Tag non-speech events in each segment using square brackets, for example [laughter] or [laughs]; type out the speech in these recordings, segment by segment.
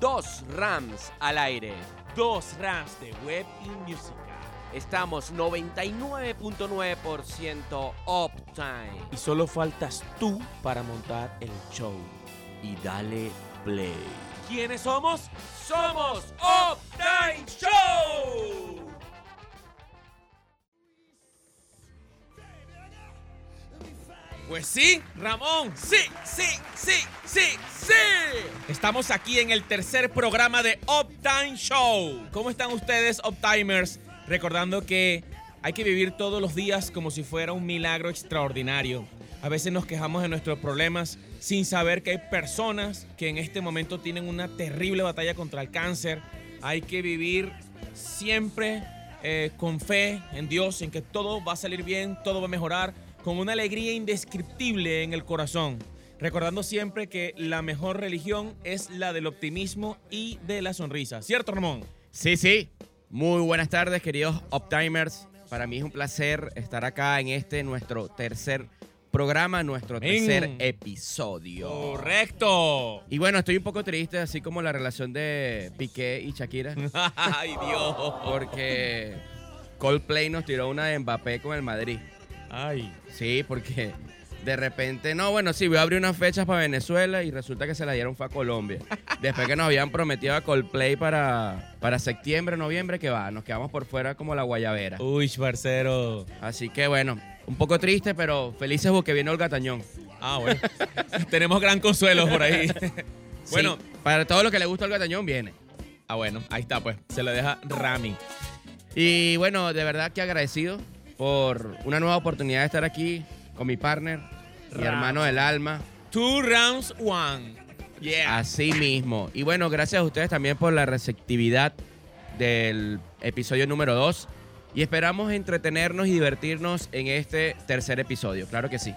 dos Rams al aire. Dos Rams de web y música. Estamos 99.9% uptime. Y solo faltas tú para montar el show. Y dale play. ¿Quiénes somos? Somos Uptime Show. Pues sí, Ramón, sí, sí, sí, sí, sí. Estamos aquí en el tercer programa de Uptime Show. ¿Cómo están ustedes, Uptimers? Recordando que hay que vivir todos los días como si fuera un milagro extraordinario. A veces nos quejamos de nuestros problemas sin saber que hay personas que en este momento tienen una terrible batalla contra el cáncer. Hay que vivir siempre eh, con fe en Dios, en que todo va a salir bien, todo va a mejorar con una alegría indescriptible en el corazón, recordando siempre que la mejor religión es la del optimismo y de la sonrisa. ¿Cierto, Ramón? Sí, sí. Muy buenas tardes, queridos Optimers. Para mí es un placer estar acá en este nuestro tercer programa, nuestro tercer episodio. Correcto. Y bueno, estoy un poco triste, así como la relación de Piqué y Shakira. [laughs] Ay, Dios. Porque Coldplay nos tiró una de Mbappé con el Madrid. Ay. Sí, porque de repente, no, bueno, sí, voy a abrir unas fechas para Venezuela y resulta que se la dieron fue a Colombia. [laughs] Después que nos habían prometido a Coldplay para, para septiembre, noviembre, que va, nos quedamos por fuera como la guayabera. Uy, parcero. Así que bueno, un poco triste, pero felices porque viene Olga Tañón. Ah, bueno. [laughs] Tenemos gran consuelo por ahí. [laughs] bueno, para todo lo que le gusta Olga Tañón, viene. Ah, bueno, ahí está, pues. Se lo deja Rami. Y bueno, de verdad que agradecido por una nueva oportunidad de estar aquí con mi partner, mi hermano del alma. Two rounds, one. Yeah. Así mismo. Y bueno, gracias a ustedes también por la receptividad del episodio número 2. Y esperamos entretenernos y divertirnos en este tercer episodio. Claro que sí.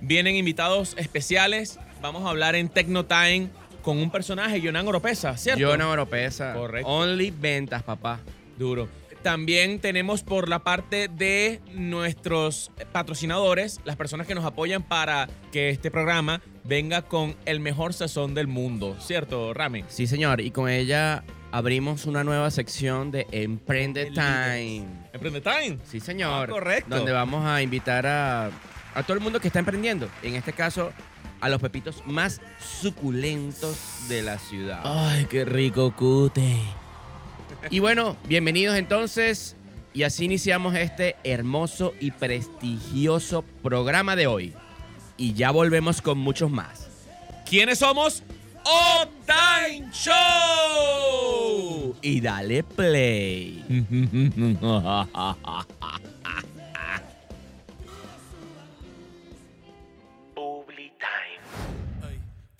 Vienen invitados especiales. Vamos a hablar en Tecno Time con un personaje, Yonan Oropesa, ¿cierto? Yonan Oropesa. Correcto. Only ventas, papá. Duro. También tenemos por la parte de nuestros patrocinadores, las personas que nos apoyan para que este programa venga con el mejor sazón del mundo, ¿cierto, Rami? Sí, señor. Y con ella abrimos una nueva sección de Emprende Time. ¿Emprende Time? Sí, señor. Ah, correcto. Donde vamos a invitar a, a todo el mundo que está emprendiendo. En este caso, a los pepitos más suculentos de la ciudad. Ay, qué rico cute. [laughs] Y bueno, bienvenidos entonces. Y así iniciamos este hermoso y prestigioso programa de hoy. Y ya volvemos con muchos más. ¿Quiénes somos? Time Show. Y dale play.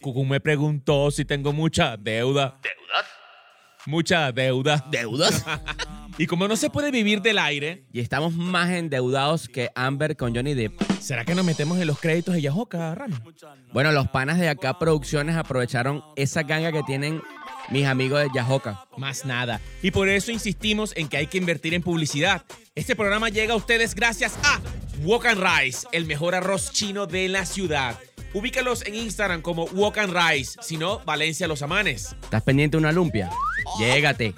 Cucu me preguntó si tengo mucha deuda. Mucha deuda. ¿Deudas? [laughs] y como no se puede vivir del aire. Y estamos más endeudados que Amber con Johnny Depp. ¿Será que nos metemos en los créditos de Yahoka, Rami? Bueno, los panas de acá Producciones aprovecharon esa ganga que tienen mis amigos de Yahoka. Más nada. Y por eso insistimos en que hay que invertir en publicidad. Este programa llega a ustedes gracias a Walk and Rice, el mejor arroz chino de la ciudad. Ubícalos en Instagram como Walk and Rice, si no, Valencia Los Amanes. ¿Estás pendiente de una lumpia? Llégate.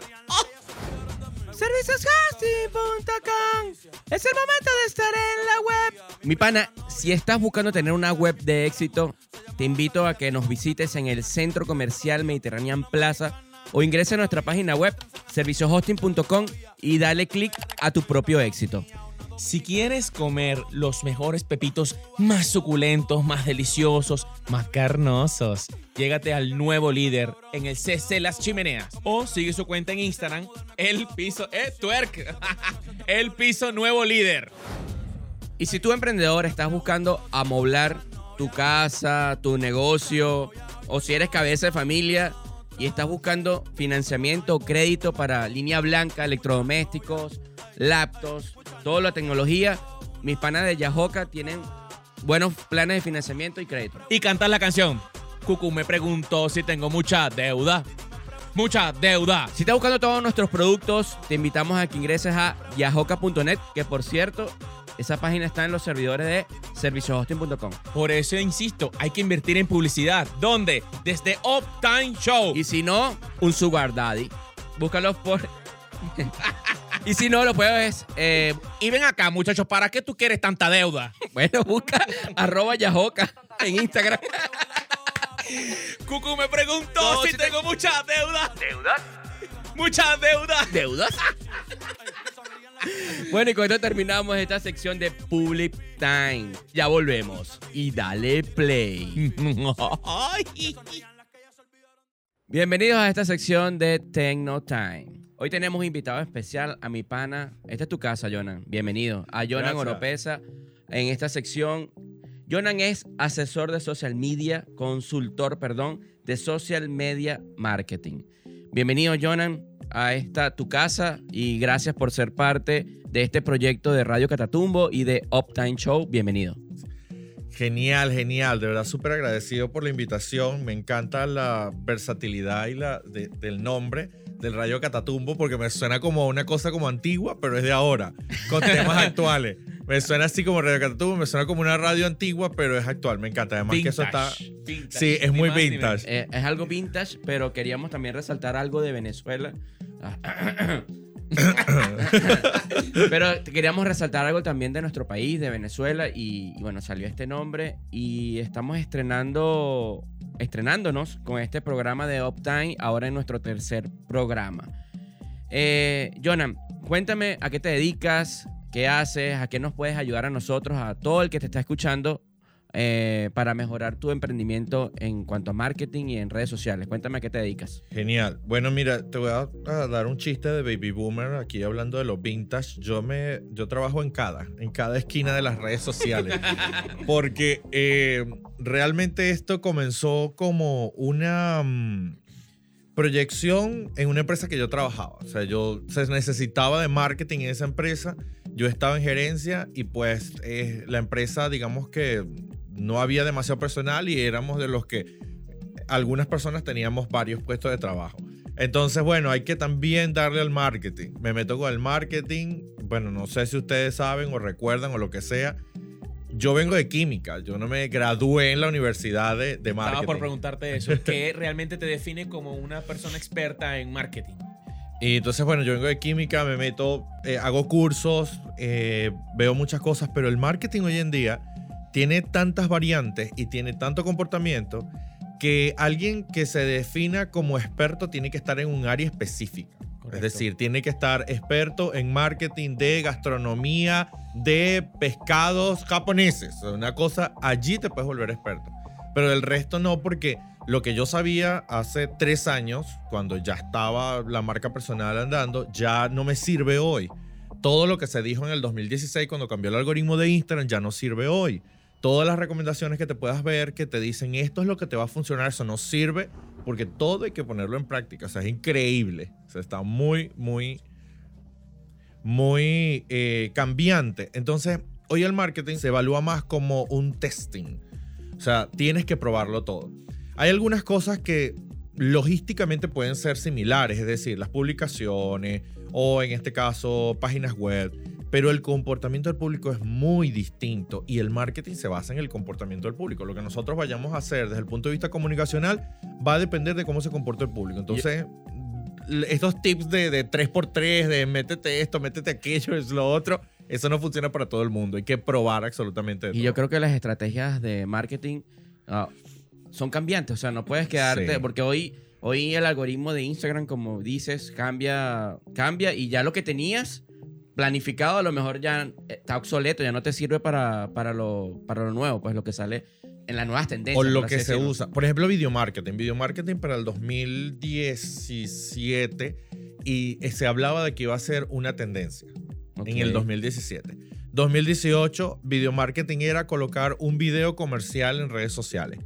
Serviciosgasting.com Es el momento de estar en la web. Mi pana, si estás buscando tener una web de éxito, te invito a que nos visites en el Centro Comercial Mediterranean Plaza o ingrese a nuestra página web servicioshosting.com y dale clic a tu propio éxito. Si quieres comer los mejores pepitos más suculentos, más deliciosos, más carnosos, llégate al nuevo líder en el CC Las Chimeneas o sigue su cuenta en Instagram, el piso, eh, twerk, [laughs] el piso nuevo líder. Y si tú emprendedor estás buscando amoblar tu casa, tu negocio, o si eres cabeza de familia y estás buscando financiamiento o crédito para línea blanca, electrodomésticos, laptops, toda la tecnología, mis panas de Yahoka tienen buenos planes de financiamiento y crédito. Y cantar la canción. Cucu me preguntó si tengo mucha deuda. Mucha deuda. Si estás buscando todos nuestros productos, te invitamos a que ingreses a yahoka.net, que por cierto, esa página está en los servidores de serviciohosting.com. Por eso insisto, hay que invertir en publicidad. ¿Dónde? Desde Uptime Show. Y si no, un sugar daddy. Búscalos por... [laughs] y si no, lo puedes... eh, Y ven acá, muchachos, ¿para qué tú quieres tanta deuda? [laughs] bueno, busca arroba yajoca en Instagram. [laughs] Cucu me preguntó No, si si te- tengo mucha deuda. ¿Deudas? Mucha deuda. ¿Deudas? [laughs] bueno, y con esto terminamos esta sección de Public Time. Ya volvemos. Y dale play. Ay. Bienvenidos a esta sección de Techno Time. Hoy tenemos invitado especial a mi pana. Esta es tu casa, Jonan. Bienvenido. A Jonan. Oropesa en esta sección. Jonan es asesor de social media, consultor, perdón, de social media marketing. Bienvenido, Jonan, a esta tu casa y gracias por ser parte de este proyecto de Radio Catatumbo y de Uptime Show. Bienvenido. Genial, genial. De verdad, súper agradecido por la invitación. Me encanta la versatilidad y la de- del nombre del Rayo Catatumbo porque me suena como una cosa como antigua, pero es de ahora, con temas [laughs] actuales. Me suena así como Radio Catatumbo, me suena como una radio antigua, pero es actual. Me encanta. Además que eso está... Vintage, Sí, es muy vintage. Eh, es algo vintage, pero queríamos también resaltar algo de Venezuela. Ah. [coughs] pero queríamos resaltar algo también de nuestro país, de Venezuela, y, y bueno, salió este nombre y estamos estrenando, estrenándonos con este programa de Uptime, ahora en nuestro tercer programa. Eh, Jonan, cuéntame a qué te dedicas, qué haces, a qué nos puedes ayudar a nosotros, a todo el que te está escuchando eh, para mejorar tu emprendimiento en cuanto a marketing y en redes sociales. Cuéntame a qué te dedicas. Genial. Bueno, mira, te voy a, a dar un chiste de Baby Boomer aquí hablando de los vintage. Yo me, yo trabajo en cada, en cada esquina de las redes sociales, [laughs] porque eh, realmente esto comenzó como una mm, proyección en una empresa que yo trabajaba. O sea, yo se necesitaba de marketing en esa empresa. Yo estaba en gerencia y pues eh, la empresa, digamos que no había demasiado personal y éramos de los que algunas personas teníamos varios puestos de trabajo. Entonces, bueno, hay que también darle al marketing. Me meto con el marketing. Bueno, no sé si ustedes saben o recuerdan o lo que sea. Yo vengo de química. Yo no me gradué en la universidad de, de marketing. Estaba por preguntarte eso. ¿Qué realmente te define como una persona experta en marketing? Y entonces, bueno, yo vengo de química, me meto, eh, hago cursos, eh, veo muchas cosas, pero el marketing hoy en día tiene tantas variantes y tiene tanto comportamiento que alguien que se defina como experto tiene que estar en un área específica. Es decir, tiene que estar experto en marketing de gastronomía, de pescados japoneses. Una cosa, allí te puedes volver experto. Pero del resto no, porque lo que yo sabía hace tres años, cuando ya estaba la marca personal andando, ya no me sirve hoy. Todo lo que se dijo en el 2016 cuando cambió el algoritmo de Instagram ya no sirve hoy. Todas las recomendaciones que te puedas ver que te dicen esto es lo que te va a funcionar, eso no sirve porque todo hay que ponerlo en práctica. O sea, es increíble. O sea, está muy, muy, muy eh, cambiante. Entonces, hoy el marketing se evalúa más como un testing. O sea, tienes que probarlo todo. Hay algunas cosas que logísticamente pueden ser similares, es decir, las publicaciones o en este caso páginas web, pero el comportamiento del público es muy distinto y el marketing se basa en el comportamiento del público. Lo que nosotros vayamos a hacer desde el punto de vista comunicacional va a depender de cómo se comporta el público. Entonces, l- estos tips de, de 3x3, de métete esto, métete aquello, es lo otro, eso no funciona para todo el mundo. Hay que probar absolutamente de Y yo creo que las estrategias de marketing ah, son cambiantes. O sea, no puedes quedarte. Sí. Porque hoy, hoy el algoritmo de Instagram, como dices, cambia, cambia y ya lo que tenías planificado a lo mejor ya está obsoleto, ya no te sirve para, para, lo, para lo nuevo, pues lo que sale en las nuevas tendencias. O lo que se decirlo. usa. Por ejemplo, video marketing. Video marketing para el 2017 y eh, se hablaba de que iba a ser una tendencia en el Ok. 2017. 2018, video marketing era colocar un video comercial en redes sociales.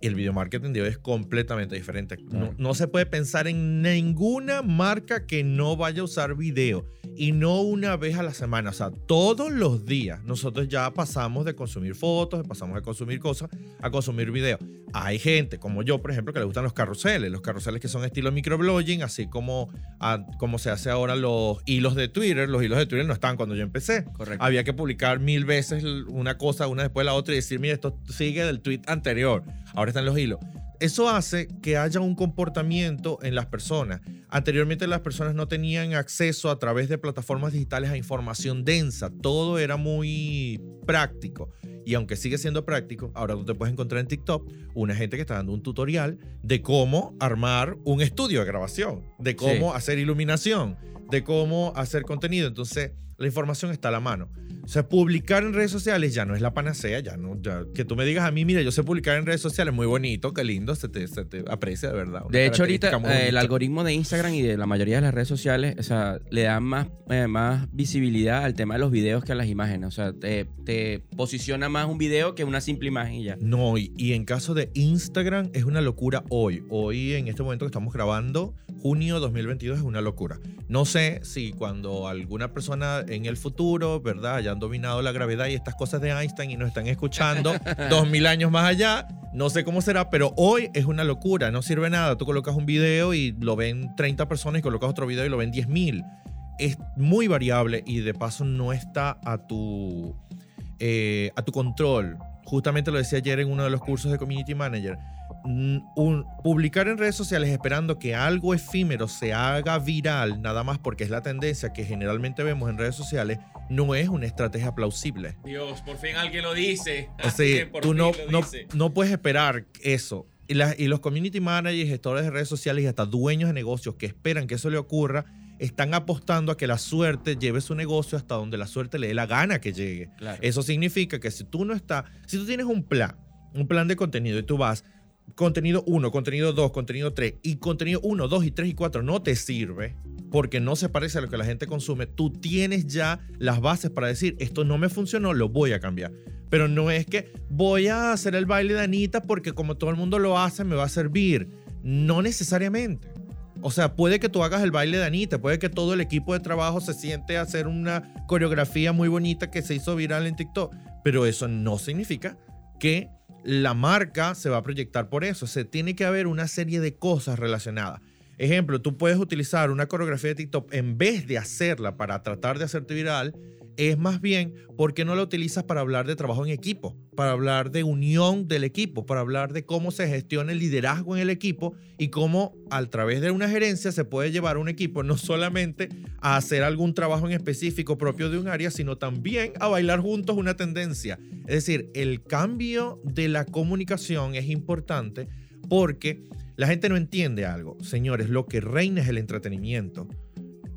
Y el video marketing de hoy es completamente diferente. No, no se puede pensar en ninguna marca que no vaya a usar video. Y no una vez a la semana, o sea, todos los días nosotros ya pasamos de consumir fotos, pasamos de consumir cosas a consumir videos. Hay gente como yo, por ejemplo, que le gustan los carruseles, los carruseles que son estilo microblogging, así como, ah, como se hace ahora los hilos de Twitter. Los hilos de Twitter no estaban cuando yo empecé. Correcto. Había que publicar mil veces una cosa una después de la otra y decir, mira, esto sigue del tweet anterior. Ahora están los hilos. Eso hace que haya un comportamiento en las personas. Anteriormente las personas no tenían acceso a través de plataformas digitales a información densa. Todo era muy práctico. Y aunque sigue siendo práctico, ahora tú te puedes encontrar en TikTok una gente que está dando un tutorial de cómo armar un estudio de grabación, de cómo Sí. hacer iluminación, de cómo hacer contenido. Entonces, la información está a la mano. O sea, publicar en redes sociales ya no es la panacea, ya no, ya, que tú me digas a mí, mira, yo sé publicar en redes sociales, muy bonito, qué lindo, se te, se te aprecia de verdad. De hecho, ahorita eh, el algoritmo de Instagram y de la mayoría de las redes sociales, o sea, le dan más, eh, más visibilidad al tema de los videos que a las imágenes. O sea, te, te posiciona más un video que una simple imagen y ya. No, y, y en caso de Instagram es una locura hoy. Hoy, en este momento que estamos grabando, junio 2022 es una locura. No sé si cuando alguna persona en el futuro, ¿verdad?, hayan dominado la gravedad y estas cosas de Einstein y nos están escuchando [laughs] dos mil años más allá, no sé cómo será, pero hoy es una locura. No sirve nada. Tú colocas un video y lo ven 30 personas y colocas otro video y lo ven 10 mil. Es muy variable y de paso no está a tu eh, a tu control. Justamente lo decía ayer en uno de los cursos de Community Manager. Un- publicar en redes sociales esperando que algo efímero se haga viral, nada más porque es la tendencia que generalmente vemos en redes sociales, no es una estrategia plausible. Dios, por fin alguien lo dice. O sea, tú no, no, no puedes esperar eso. Y, las- y los community managers, gestores de redes sociales y hasta dueños de negocios que esperan que eso le ocurra, están apostando a que la suerte lleve su negocio hasta donde la suerte le dé la gana que llegue. Claro. Eso significa que si tú no estás, si tú tienes un plan, un plan de contenido y tú vas, contenido 1, contenido 2, contenido 3 y contenido 1, 2 y 3 y 4 no te sirve porque no se parece a lo que la gente consume, tú tienes ya las bases para decir, esto no me funcionó, lo voy a cambiar. Pero no es que voy a hacer el baile de Anita porque como todo el mundo lo hace me va a servir. No necesariamente. O sea, puede que tú hagas el baile de Anita, puede que todo el equipo de trabajo se siente a hacer una coreografía muy bonita que se hizo viral en TikTok, pero eso no significa que la marca se va a proyectar por eso. Se tiene que haber una serie de cosas relacionadas. Ejemplo, tú puedes utilizar una coreografía de TikTok en vez de hacerla para tratar de hacerte viral, es más bien porque no la utilizas para hablar de trabajo en equipo, para hablar de unión del equipo, para hablar de cómo se gestiona el liderazgo en el equipo y cómo a través de una gerencia se puede llevar un equipo no solamente a hacer algún trabajo en específico propio de un área, sino también a bailar juntos una tendencia. Es decir, el cambio de la comunicación es importante porque la gente no entiende algo. Señores, lo que reina es el entretenimiento.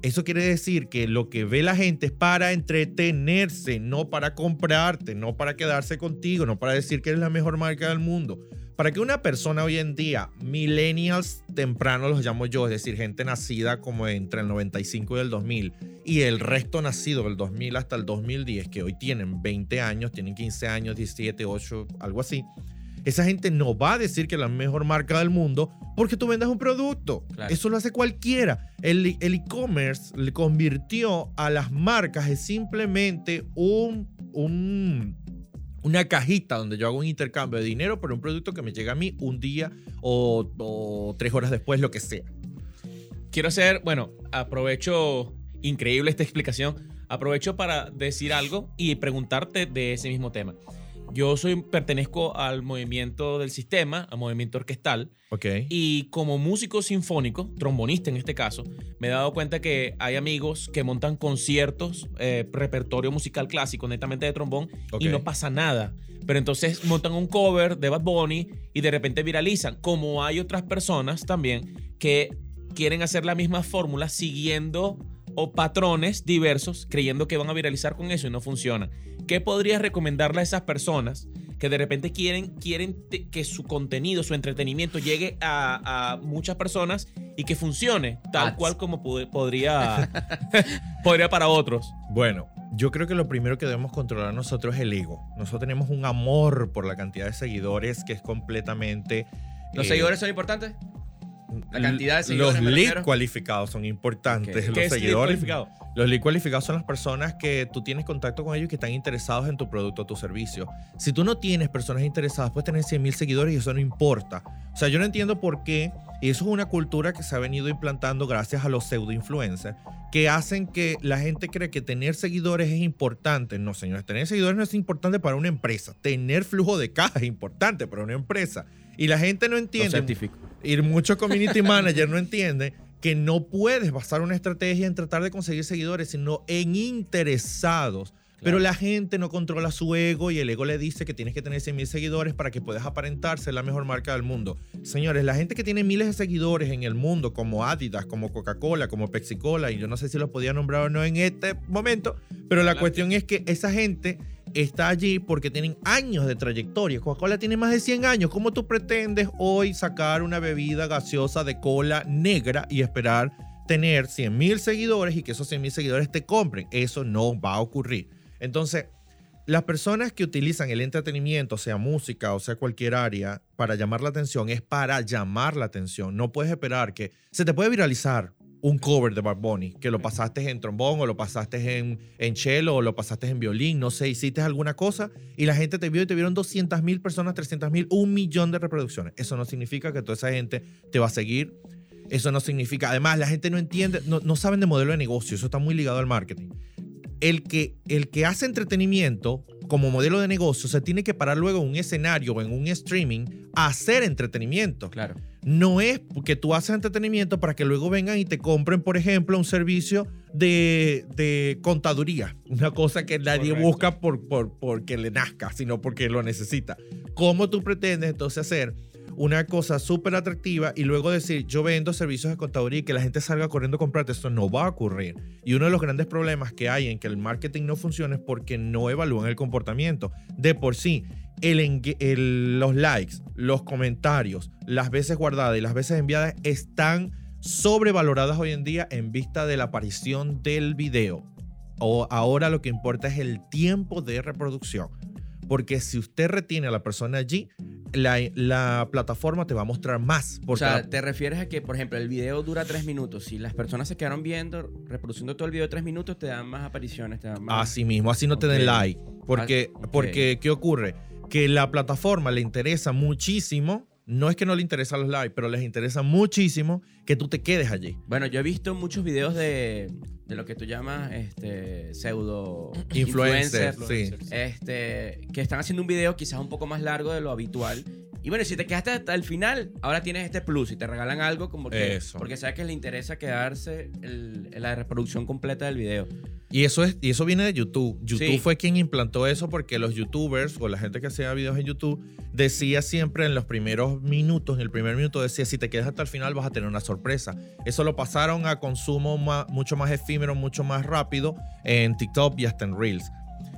Eso quiere decir que lo que ve la gente es para entretenerse, no para comprarte, no para quedarse contigo, no para decir que eres la mejor marca del mundo. Para que una persona hoy en día, millennials temprano los llamo yo, es decir, gente nacida como entre el 95 y el 2000, y el resto nacido del 2000 hasta el 2010, que hoy tienen 20 años, tienen 15 años, 17, 8, algo así, esa gente no va a decir que es la mejor marca del mundo porque tú vendes un producto. Claro. Eso lo hace cualquiera. El el e-commerce le convirtió a las marcas es simplemente un, un- una cajita donde yo hago un intercambio de dinero por un producto que me llega a mí un día o, o tres horas después, lo que sea. Quiero hacer, bueno, aprovecho, increíble esta explicación, aprovecho para decir algo y preguntarte de ese mismo tema. Yo soy, pertenezco al movimiento del sistema, al movimiento orquestal, ¿Ok? y como músico sinfónico, trombonista en este caso, me he dado cuenta que hay amigos que montan conciertos, eh, repertorio musical clásico, netamente de trombón, y no pasa nada. Pero entonces montan un cover de Bad Bunny y de repente viralizan. Como hay otras personas también que quieren hacer la misma fórmula siguiendo o patrones diversos, creyendo que van a viralizar con eso y no funciona. ¿Qué podrías recomendarle a esas personas que de repente quieren, quieren que su contenido, su entretenimiento llegue a, a muchas personas y que funcione tal Ads. cual como podría, [laughs] podría para otros? Bueno, yo creo que lo primero que debemos controlar nosotros es el ego. Nosotros tenemos un amor por la cantidad de seguidores que es completamente... ¿Los eh, seguidores son importantes? La cantidad de seguidores, Los leads cualificados son importantes. Los ¿Qué es lead seguidores. Los lead cualificados son las personas que tú tienes contacto con ellos y que están interesados en tu producto o tu servicio. Si tú no tienes personas interesadas, puedes tener 100 mil seguidores y eso no importa. O sea, yo no entiendo por qué, y eso es una cultura que se ha venido implantando gracias a los pseudo influencers, que hacen que la gente cree que tener seguidores es importante. No, señores, tener seguidores no es importante para una empresa. Tener flujo de caja es importante para una empresa. Y la gente no Lo entiende certifico. Y muchos community managers no entienden que no puedes basar una estrategia en tratar de conseguir seguidores, sino en interesados. Pero la gente no controla su ego y el ego le dice que tienes que tener 100 mil seguidores para que puedas aparentar ser la mejor marca del mundo. Señores, la gente que tiene miles de seguidores en el mundo, como Adidas, como Coca-Cola, como Pepsi-Cola, y yo no sé si los podía nombrar o no en este momento, pero la cuestión es que esa gente está allí porque tienen años de trayectoria. Coca-Cola tiene más de 100 años. ¿Cómo tú pretendes hoy sacar una bebida gaseosa de cola negra y esperar tener 100 mil seguidores y que esos 100 mil seguidores te compren? Eso no va a ocurrir. Entonces, las personas que utilizan el entretenimiento, sea música o sea cualquier área, para llamar la atención, es para llamar la atención. No puedes esperar que se te puede viralizar un cover de Bad Bunny, que lo pasaste en trombón o lo pasaste en, en cello o lo pasaste en violín, no sé, hiciste alguna cosa y la gente te vio y te vieron 200 mil personas, 300 mil, un millón de reproducciones. Eso no significa que toda esa gente te va a seguir. Eso no significa, además, la gente no entiende, no, no saben de modelo de negocio, eso está muy ligado al marketing el que, el que hace entretenimiento como modelo de negocio se tiene que parar luego en un escenario o en un streaming a hacer entretenimiento. Claro. No es que tú haces entretenimiento para que luego vengan y te compren, por ejemplo, un servicio de, de contaduría. Una cosa que nadie Correcto. busca por, por, porque le nazca, sino porque lo necesita. ¿Cómo tú pretendes entonces hacer una cosa súper atractiva y luego decir, yo vendo servicios de contaduría y que la gente salga corriendo a comprarte? Esto no va a ocurrir. Y uno de los grandes problemas que hay en que el marketing no funciona es porque no evalúan el comportamiento. De por sí, el los likes, los comentarios, las veces guardadas y las veces enviadas están sobrevaloradas hoy en día en vista de la aparición del video. O ahora lo que importa es el tiempo de reproducción. Porque si usted retiene a la persona allí, la, la plataforma te va a mostrar más. O sea, la- te refieres a que, por ejemplo, el video dura tres minutos. Si las personas se quedaron viendo, reproduciendo todo el video de tres minutos, te dan más apariciones, te dan más. Así mismo, así no te den like. Porque, Ah, porque, ¿qué ocurre? Que la plataforma le interesa muchísimo, no es que no le interesan los likes, pero les interesa muchísimo que tú te quedes allí. Bueno, yo he visto muchos videos de, de lo que tú llamas este, pseudo Influencer, influencer, sí. este, que están haciendo un video quizás un poco más largo de lo habitual. Y bueno, si te quedaste hasta el final, ahora tienes este plus y te regalan algo como que... Eso. Porque sabes que le interesa quedarse el- la reproducción completa del video. Y eso, es, y eso viene de YouTube. YouTube Sí. fue quien implantó eso porque los youtubers o la gente que hacía videos en YouTube decía siempre en los primeros minutos, en el primer minuto decía, si te quedas hasta el final vas a tener una sorpresa. Eso lo pasaron a consumo mucho más efímero, mucho más rápido en TikTok y hasta en Reels.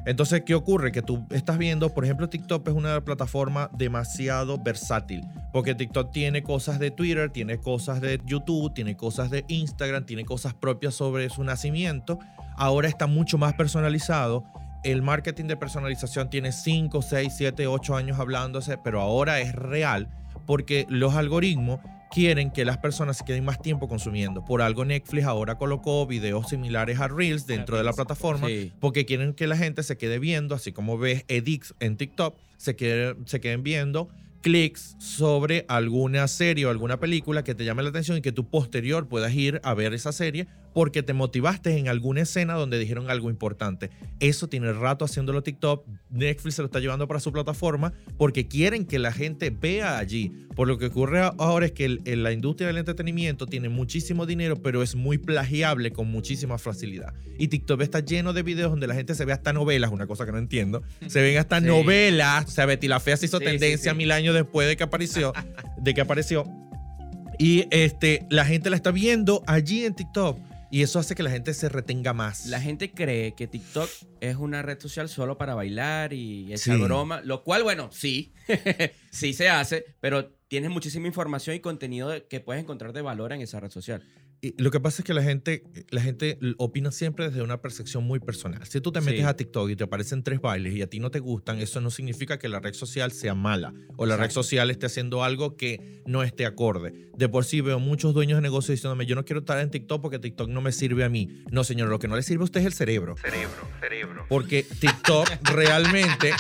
Entonces, ¿qué ocurre? Que tú estás viendo, por ejemplo, TikTok es una plataforma demasiado versátil, porque TikTok tiene cosas de Twitter, tiene cosas de YouTube, tiene cosas de Instagram, tiene cosas propias sobre su nacimiento. Ahora está mucho más personalizado. El marketing de personalización tiene 5, 6, 7, 8 años hablándose, pero ahora es real porque los algoritmos quieren que las personas se queden más tiempo consumiendo. Por algo Netflix ahora colocó videos similares a Reels dentro de la plataforma Sí. porque quieren que la gente se quede viendo, así como ves edits en TikTok, se, quede- se queden viendo clics sobre alguna serie o alguna película que te llame la atención y que tú posterior puedas ir a ver esa serie porque te motivaste en alguna escena donde dijeron algo importante. Eso tiene rato haciéndolo TikTok. Netflix se lo está llevando para su plataforma porque quieren que la gente vea allí. Por lo que ocurre ahora es que el- el- la industria del entretenimiento tiene muchísimo dinero, pero es muy plagiable con muchísima facilidad. Y TikTok está lleno de videos donde la gente se ve hasta novelas, una cosa que no entiendo. Se ven hasta [laughs] Sí. novelas. O sea, Betty la Fea se hizo Sí, tendencia sí. mil años después de que apareció. de que apareció. Y este, la gente la está viendo allí en TikTok. Y eso hace que la gente se retenga más. La gente cree que TikTok es una red social solo para bailar y Sí. broma, lo cual, bueno, sí, [laughs] sí se hace, pero tienes muchísima información y contenido que puedes encontrar de valor en esa red social. Lo que pasa es que la gente, la gente opina siempre desde una percepción muy personal. Si tú te metes Sí. a TikTok y te aparecen tres bailes y a ti no te gustan, eso no significa que la red social sea mala o la red social esté haciendo algo que no esté acorde. De por sí veo muchos dueños de negocios diciéndome, yo no quiero estar en TikTok porque TikTok no me sirve a mí. No, señor, lo que no le sirve a usted es el cerebro. Cerebro, cerebro. Porque TikTok [laughs] realmente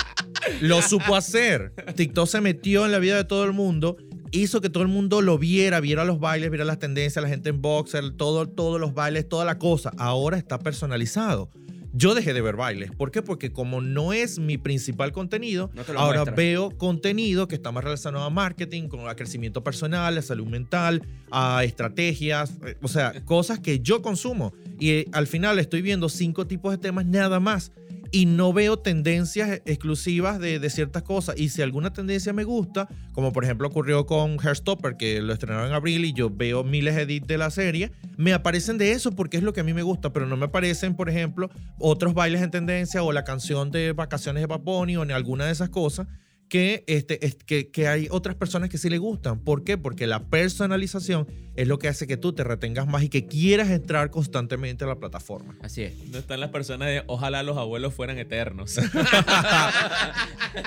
lo supo hacer. TikTok se metió en la vida de todo el mundo, hizo que todo el mundo lo viera, viera los bailes, viera las tendencias, la gente en boxer, todo, todos los bailes, toda la cosa. Ahora está personalizado. Yo dejé de ver bailes. ¿Por qué? Porque como no es mi principal contenido, No ahora veo contenido que está más relacionado a marketing, con a crecimiento personal, a salud mental, a estrategias, eh, o sea, cosas que yo consumo. Y eh, al final estoy viendo cinco tipos de temas nada más. Y no veo tendencias exclusivas de, de ciertas cosas. Y si alguna tendencia me gusta, como por ejemplo ocurrió con Hairstopper, que lo estrenaron en abril y yo veo miles de edits de la serie, me aparecen de eso porque es lo que a mí me gusta, pero no me aparecen, por ejemplo, otros bailes en tendencia o la canción de vacaciones de Paponi o ni alguna de esas cosas que, este, es- que, que hay otras personas que sí le gustan. ¿Por qué? Porque la personalización es lo que hace que tú te retengas más y que quieras entrar constantemente a la plataforma. Así es. No están las personas de ojalá los abuelos fueran eternos. [laughs]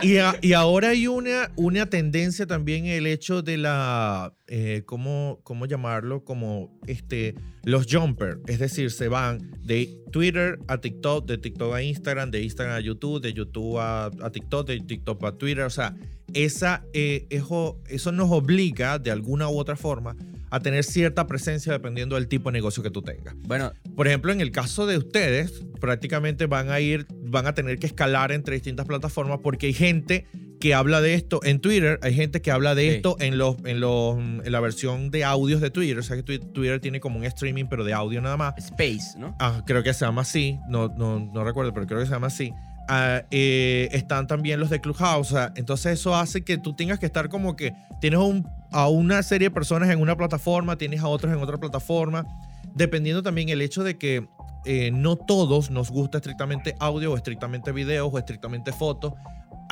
Y, a- y ahora hay una, una tendencia también el hecho de la, eh, ¿cómo, ¿cómo llamarlo? Como este, los jumper, es decir, se van de Twitter a TikTok, de TikTok a Instagram, de Instagram a YouTube, de YouTube a, a TikTok, de TikTok a Twitter, o sea, esa, eh, eso, eso nos obliga de alguna u otra forma a tener cierta presencia dependiendo del tipo de negocio que tú tengas. Bueno, Por ejemplo, en el caso de ustedes, prácticamente van a ir, van a tener que escalar entre distintas plataformas porque hay gente que habla de esto en Twitter, hay gente que habla de Sí. esto en los, en los, en la versión de audios de Twitter. O sea que Twi- Twitter tiene como un streaming, pero de audio nada más. Space, ¿no? Ah, creo que se llama así, no, no, no recuerdo, pero creo que se llama así. Ah, eh, están también los de Clubhouse, o sea, entonces eso hace que tú tengas que estar como que tienes un- a una serie de personas en una plataforma, tienes a otros en otra plataforma, dependiendo también el hecho de que eh, no todos nos gusta estrictamente audio o estrictamente videos o estrictamente fotos.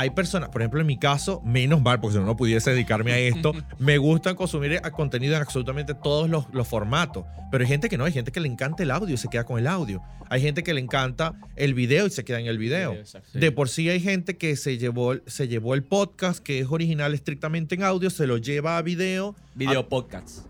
Hay personas, por ejemplo, en mi caso, menos mal, porque si no, no pudiese dedicarme a esto, [laughs] me gusta consumir eh, contenido en absolutamente todos los, los formatos. Pero hay gente que no, hay gente que le encanta el audio y se queda con el audio. Hay gente que le encanta el video y se queda en el video. Exacto. De por sí hay gente que se llevó, se llevó el podcast, que es original estrictamente en audio, se lo lleva a video. Video podcasts.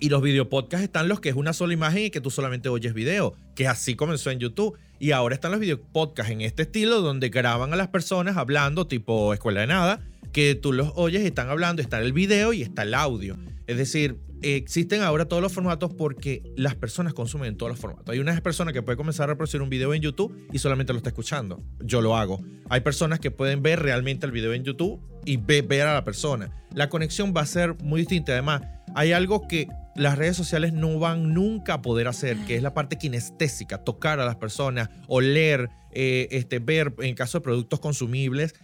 Y los videopodcasts están los que es una sola imagen y que tú solamente oyes video, que así comenzó en YouTube. Y ahora están los videopodcasts en este estilo donde graban a las personas hablando tipo escuela de nada, que tú los oyes y están hablando, está el video y está el audio. Es decir, existen ahora todos los formatos porque las personas consumen todos los formatos. Hay una persona que puede comenzar a reproducir un video en YouTube y solamente lo está escuchando. Yo lo hago. Hay personas que pueden ver realmente el video en YouTube y ve- ver a la persona. La conexión va a ser muy distinta. Además, hay algo que las redes sociales no van nunca a poder hacer, que es la parte kinestésica, tocar a las personas, oler, eh, este, ver, en caso de productos consumibles,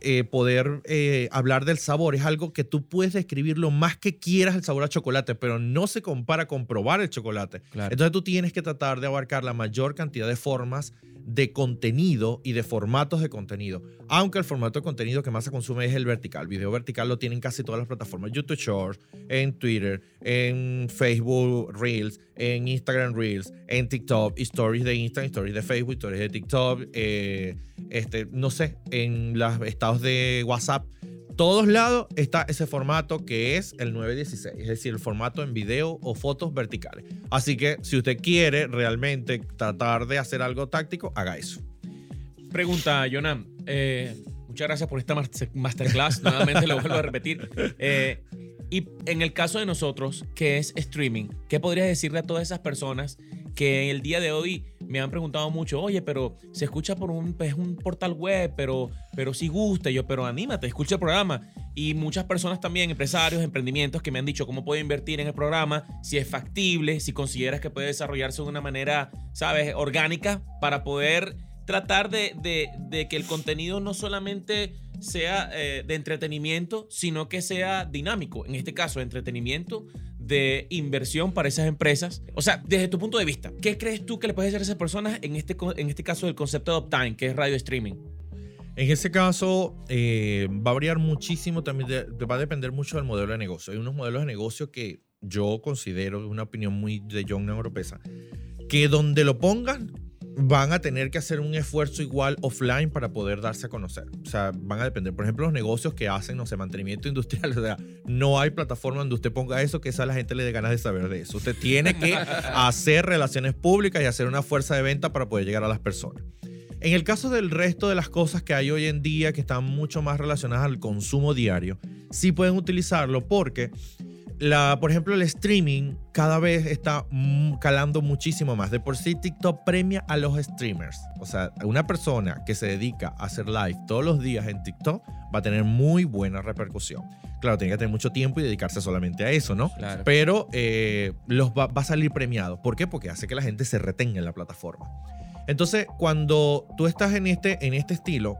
eh, poder eh, hablar del sabor. Es algo que tú puedes describir lo más que quieras el sabor a chocolate, pero no se compara con probar el chocolate. Claro. Entonces tú tienes que tratar de abarcar la mayor cantidad de formas de contenido y de formatos de contenido. Aunque el formato de contenido que más se consume es el vertical. Video vertical lo tienen casi todas las plataformas. YouTube Shorts, en Twitter, en Facebook Reels, en Instagram Reels, en TikTok, stories de Instagram, stories de Facebook, stories de TikTok, eh, este, no sé, en los estados de WhatsApp. Todos lados está ese formato que es el 916, es decir, el formato en video o fotos verticales. Así que si usted quiere realmente tratar de hacer algo táctico, haga eso. Pregunta, Jonam. eh, muchas gracias por esta mas- masterclass. Nuevamente lo vuelvo a repetir. Eh, y en el caso de nosotros, que es streaming, ¿qué podrías decirle a todas esas personas que el día de hoy me han preguntado mucho, oye, pero se escucha por un, pues, un portal web, pero, pero sí gusta? Y yo, pero anímate, escucha el programa. Y muchas personas también, empresarios, emprendimientos, que me han dicho cómo puedo invertir en el programa, si es factible, si consideras que puede desarrollarse de una manera, ¿sabes?, orgánica para poder tratar de, de- que el contenido no solamente sea eh, de entretenimiento, sino que sea dinámico. En este caso, entretenimiento, de inversión para esas empresas. O sea, desde tu punto de vista, ¿qué crees tú que le puedes decir a esas personas en este, en este caso del concepto de Uptime, que es radio streaming? En ese caso, eh, va a variar muchísimo también, de- va a depender mucho del modelo de negocio. Hay unos modelos de negocio que yo considero una opinión muy de John Neuropesa, que donde lo pongan van a tener que hacer un esfuerzo igual offline para poder darse a conocer. O sea, van a depender. Por ejemplo, los negocios que hacen, no sé, mantenimiento industrial. [laughs] O sea, no hay plataforma donde usted ponga eso que esa a la gente le dé ganas de saber de eso. Usted tiene que [laughs] hacer relaciones públicas y hacer una fuerza de venta para poder llegar a las personas. En el caso del resto de las cosas que hay hoy en día que están mucho más relacionadas al consumo diario, sí pueden utilizarlo porque la, por ejemplo, el streaming cada vez está calando muchísimo más. De por sí, TikTok premia a los streamers. O sea, una persona que se dedica a hacer live todos los días en TikTok va a tener muy buena repercusión. Claro, tiene que tener mucho tiempo y dedicarse solamente a eso, ¿no? Claro. Pero eh, los va, va a salir premiado. ¿Por qué? Porque hace que la gente se retenga en la plataforma. Entonces, cuando tú estás en este, en este estilo,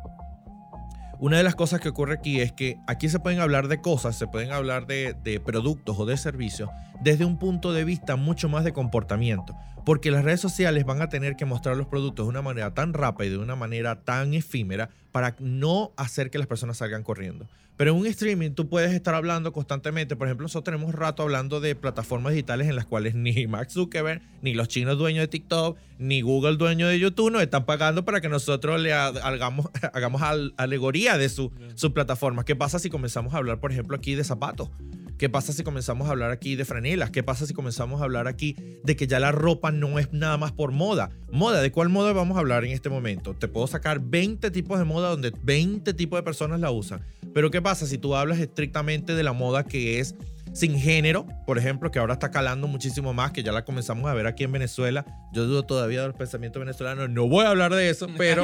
una de las cosas que ocurre aquí es que aquí se pueden hablar de cosas, se pueden hablar de, productos o de servicios desde un punto de vista mucho más de comportamiento, porque las redes sociales van a tener que mostrar los productos de una manera tan rápida y de una manera tan efímera para no hacer que las personas salgan corriendo. Pero en un streaming tú puedes estar hablando constantemente. Por ejemplo, nosotros tenemos rato hablando de plataformas digitales en las cuales ni [laughs] Mark Zuckerberg, ni los chinos dueños de TikTok, ni Google dueño de YouTube nos están pagando para que nosotros le hagamos, [laughs] hagamos alegoría de su, su plataforma. ¿Qué pasa si comenzamos a hablar, por ejemplo, aquí de zapatos? ¿Qué pasa si comenzamos a hablar aquí de franelas? ¿Qué pasa si comenzamos a hablar aquí de que ya la ropa no es nada más por moda? Moda, ¿de cuál moda vamos a hablar en este momento? Te puedo sacar 20 tipos de moda donde 20 tipos de personas la usan. Pero ¿qué pasa si tú hablas estrictamente de la moda que es sin género, por ejemplo, que ahora está calando muchísimo más, que ya la comenzamos a ver aquí en Venezuela. Yo dudo todavía de los pensamientos venezolanos, no voy a hablar de eso, [laughs] pero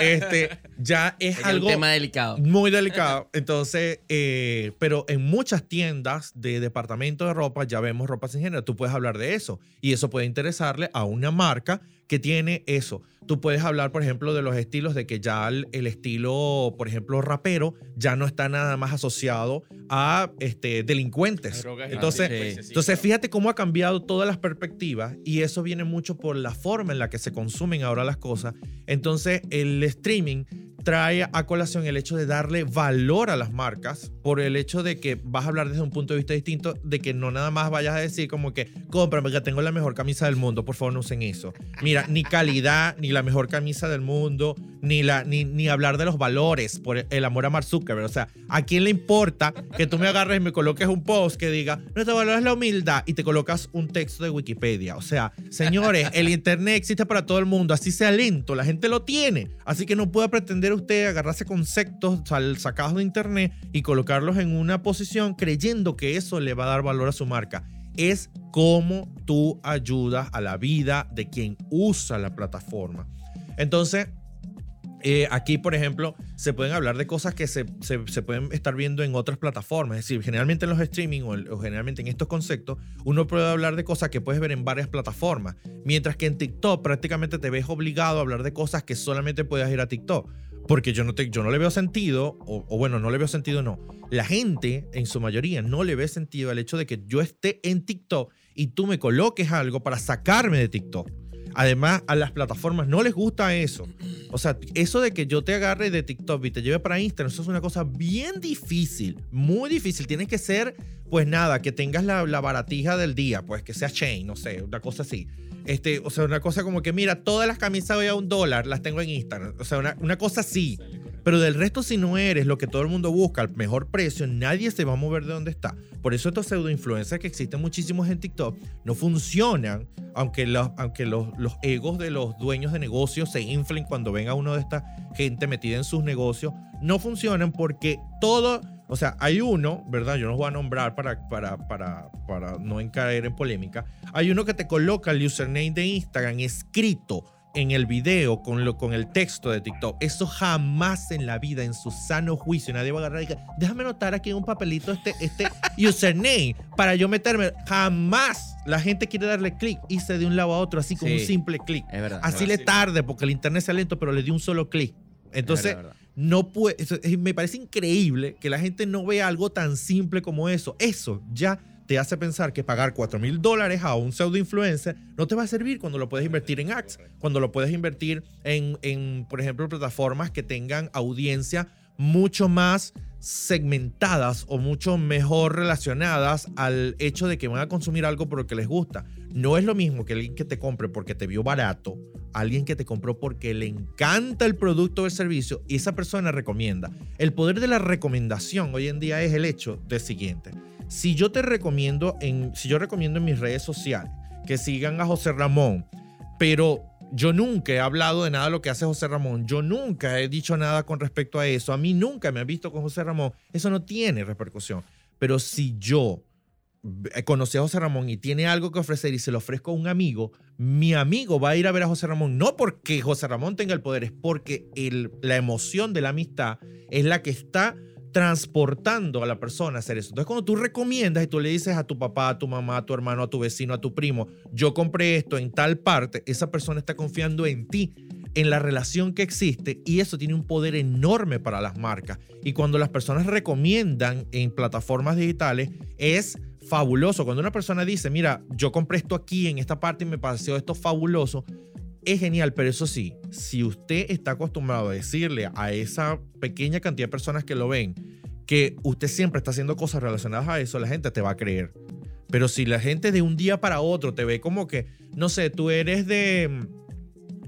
este, ya es, Es algo un tema delicado. muy delicado. Entonces, eh, pero en muchas tiendas de departamento de ropa ya vemos ropa sin género. Tú puedes hablar de eso y eso puede interesarle a una marca que tiene eso. Tú puedes hablar, por ejemplo, de los estilos, de que ya el, el estilo, por ejemplo, rapero, ya no está nada más asociado a este, delincuentes. Entonces, sí. entonces, fíjate cómo ha cambiado todas las perspectivas y eso viene mucho por la forma en la que se consumen ahora las cosas. Entonces, el streaming trae a colación el hecho de darle valor a las marcas por el hecho de que vas a hablar desde un punto de vista distinto, de que no nada más vayas a decir como que cómprame que tengo la mejor camisa del mundo, por favor no usen eso. Mira, ni calidad, ni la mejor camisa del mundo, ni, la, ni, ni hablar de los valores por el amor a Mark Zuckerberg. O sea, ¿a quién le importa que tú me agarres y me coloques un post que diga, nuestro valor es la humildad y te colocas un texto de Wikipedia? O sea, señores, el Internet existe para todo el mundo, así sea lento, la gente lo tiene. Así que no puede pretender usted agarrarse conceptos sacados de Internet y colocarlos en una posición creyendo que eso le va a dar valor a su marca. Es cómo tú ayudas a la vida de quien usa la plataforma. Entonces, eh, aquí, por ejemplo, se pueden hablar de cosas que se, se- se pueden estar viendo en otras plataformas. Es decir, generalmente en los streaming o, o generalmente en estos conceptos, uno puede hablar de cosas que puedes ver en varias plataformas. Mientras que en TikTok prácticamente te ves obligado a hablar de cosas que solamente puedes ir a TikTok. Porque yo no, te, yo no le veo sentido, o, bueno, no le veo sentido, no. La gente, en su mayoría, no le ve sentido al hecho de que yo esté en TikTok y tú me coloques algo para sacarme de TikTok. Además, a las plataformas no les gusta eso. O sea, eso de que yo te agarre de TikTok y te lleve para Instagram, eso es una cosa bien difícil, muy difícil. Tienes que ser, pues nada, que tengas la, la baratija del día, pues que sea chain, no sé, una cosa así. Este, o sea, una cosa como que, mira, todas las camisas hoy a un dólar las tengo en Instagram. O sea, una, una cosa así. Pero del resto, si no eres lo que todo el mundo busca, al mejor precio, nadie se va a mover de donde está. Por eso estos pseudo influencers que existen muchísimos en TikTok no funcionan, aunque, los, aunque los, los egos de los dueños de negocios se inflen cuando venga uno de esta gente metida en sus negocios, no funcionan porque todo, o sea, hay uno, ¿verdad? Yo no los voy a nombrar para, para, para, para no caer en polémica. Hay uno que te coloca el username de Instagram escrito en el video con, lo, con el texto de TikTok. Eso jamás en la vida, en su sano juicio, nadie va a agarrar y diga, déjame anotar aquí en un papelito este, este [laughs] username para yo meterme. Jamás la gente quiere darle clic, irse de un lado a otro así con Sí. un simple clic. Es. Así es le tarde porque el internet sea lento, pero le di un solo clic. Entonces, Es verdad, es verdad. No puede, me parece increíble que la gente no vea algo tan simple como eso. Eso ya te hace pensar que pagar 4 mil dólares a un pseudo influencer no te va a servir cuando lo puedes invertir en ads, cuando lo puedes invertir en, en, por ejemplo, plataformas que tengan audiencia mucho más segmentadas o mucho mejor relacionadas al hecho de que van a consumir algo por lo que les gusta. No es lo mismo que alguien que te compre porque te vio barato, alguien que te compró porque le encanta el producto o el servicio y esa persona recomienda. El poder de la recomendación hoy en día es el hecho de siguiente. Si yo te recomiendo en si yo recomiendo en mis redes sociales que sigan a José Ramón, pero yo nunca he hablado de nada de lo que hace José Ramón. Yo nunca he dicho nada con respecto a eso. A mí nunca me han visto con José Ramón. Eso no tiene repercusión. Pero si yo conocí a José Ramón y tiene algo que ofrecer y se lo ofrezco a un amigo, mi amigo va a ir a ver a José Ramón no porque José Ramón tenga el poder, es porque el, la emoción de la amistad es la que está transportando a la persona a hacer eso. Entonces, cuando tú recomiendas y tú le dices a tu papá, a tu mamá, a tu hermano, a tu vecino, a tu primo, yo compré esto en tal parte, esa persona está confiando en ti, en la relación que existe y eso tiene un poder enorme para las marcas. Y cuando las personas recomiendan en plataformas digitales, es fabuloso. Cuando una persona dice, mira, yo compré esto aquí en esta parte y me pareció esto fabuloso, es genial, pero eso sí, si usted está acostumbrado a decirle a esa pequeña cantidad de personas que lo ven que usted siempre está haciendo cosas relacionadas a eso, la gente te va a creer. Pero si la gente de un día para otro te ve como que, no sé, tú eres de...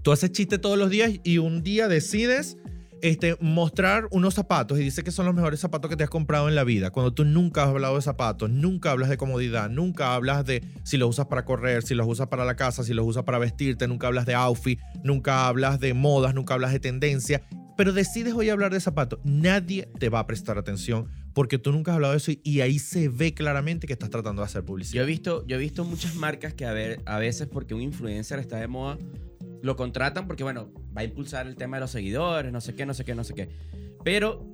Tú haces chiste todos los días y un día decides este, mostrar unos zapatos y dice que son los mejores zapatos que te has comprado en la vida, cuando tú nunca has hablado de zapatos, nunca hablas de comodidad, nunca hablas de si los usas para correr, si los usas para la casa, si los usas para vestirte, nunca hablas de outfit, nunca hablas de modas, nunca hablas de tendencia, pero decides hoy hablar de zapatos, nadie te va a prestar atención porque tú nunca has hablado de eso y, ahí se ve claramente que estás tratando de hacer publicidad. Yo he visto, yo he visto muchas marcas que a, veces porque un influencer está de moda, lo contratan porque, bueno, va a impulsar el tema de los seguidores, no sé qué, no sé qué, no sé qué. Pero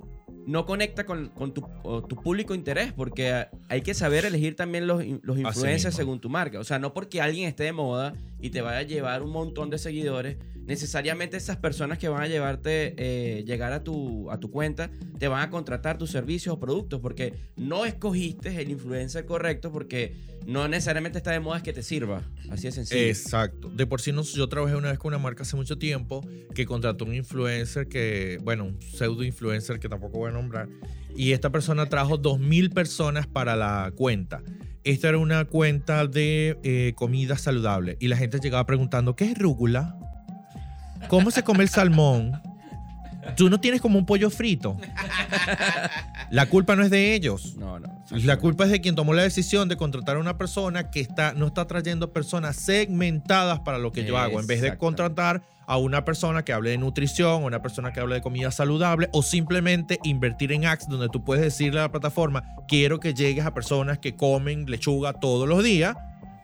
no conecta con, con tu, tu, público interés, porque hay que saber elegir también los, los influencers según tu marca. O sea, no porque alguien esté de moda y te vaya a llevar un montón de seguidores, necesariamente esas personas que van a llevarte, eh, llegar a tu, a tu cuenta, te van a contratar tus servicios o productos, porque no escogiste el influencer correcto, porque no necesariamente está de moda que te sirva. Así de sencillo. Exacto. De por sí, no, yo trabajé una vez con una marca hace mucho tiempo que contrató un influencer que, bueno, un pseudo influencer que tampoco voy a nombrar, y esta persona trajo 2.000 personas para la cuenta. Esta era una cuenta de eh, comida saludable y la gente llegaba preguntando, ¿qué es rúgula? ¿Cómo se come el salmón? Tú no tienes como un pollo frito. La culpa no es de ellos. No, no. La culpa es de quien tomó la decisión de contratar a una persona que está, no está trayendo personas segmentadas para lo que yo hago. En vez de contratar a una persona que hable de nutrición, o una persona que hable de comida saludable, o simplemente invertir en ads donde tú puedes decirle a la plataforma, quiero que llegues a personas que comen lechuga todos los días.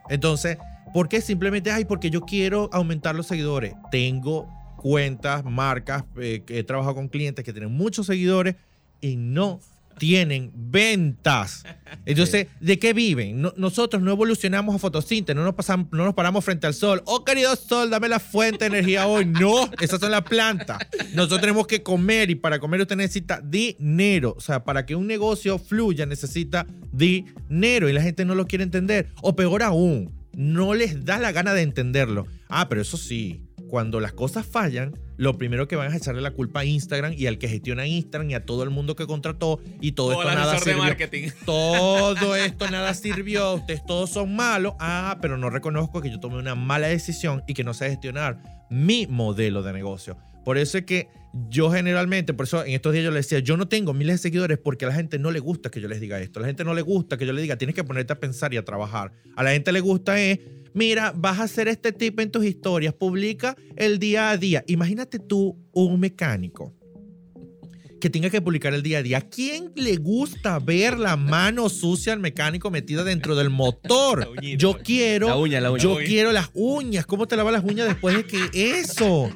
Entonces, ¿Por qué? Simplemente, ay, porque yo quiero aumentar los seguidores. Tengo cuentas, marcas, eh, que he trabajado con clientes que tienen muchos seguidores y no tienen ventas. Entonces, ¿de qué viven? nosotros no evolucionamos a fotosíntesis, no nos, pasamos, no nos paramos frente al sol. Oh, querido sol, dame la fuente de energía hoy. No, esas son las plantas. Nosotros tenemos que comer y para comer usted necesita dinero. O sea, para que un negocio fluya necesita dinero y la gente no lo quiere entender. O peor aún, no les da la gana de entenderlo. Ah, pero eso sí, cuando las cosas fallan, lo primero que van a echarle la culpa a Instagram y al que gestiona Instagram y a todo el mundo que contrató y todo esto nada sirvió. marketing. [laughs] Todo esto nada sirvió, ustedes todos son malos. Ah, pero no reconozco que yo tomé una mala decisión y que no sé gestionar mi modelo de negocio. Por eso es que yo generalmente, por eso en estos días yo le decía, yo no tengo miles de seguidores porque a la gente no le gusta que yo les diga esto. A la gente no le gusta que yo le diga, tienes que ponerte a pensar y a trabajar. A la gente le gusta es, mira, vas a hacer este tipo en tus historias, publica el día a día. Imagínate tú un mecánico que tenga que publicar el día a día. ¿A quién le gusta ver la mano sucia al mecánico metida dentro del motor? yo quiero, la uña, la uña. yo quiero las uñas. ¿Cómo te lavas las uñas después de que eso?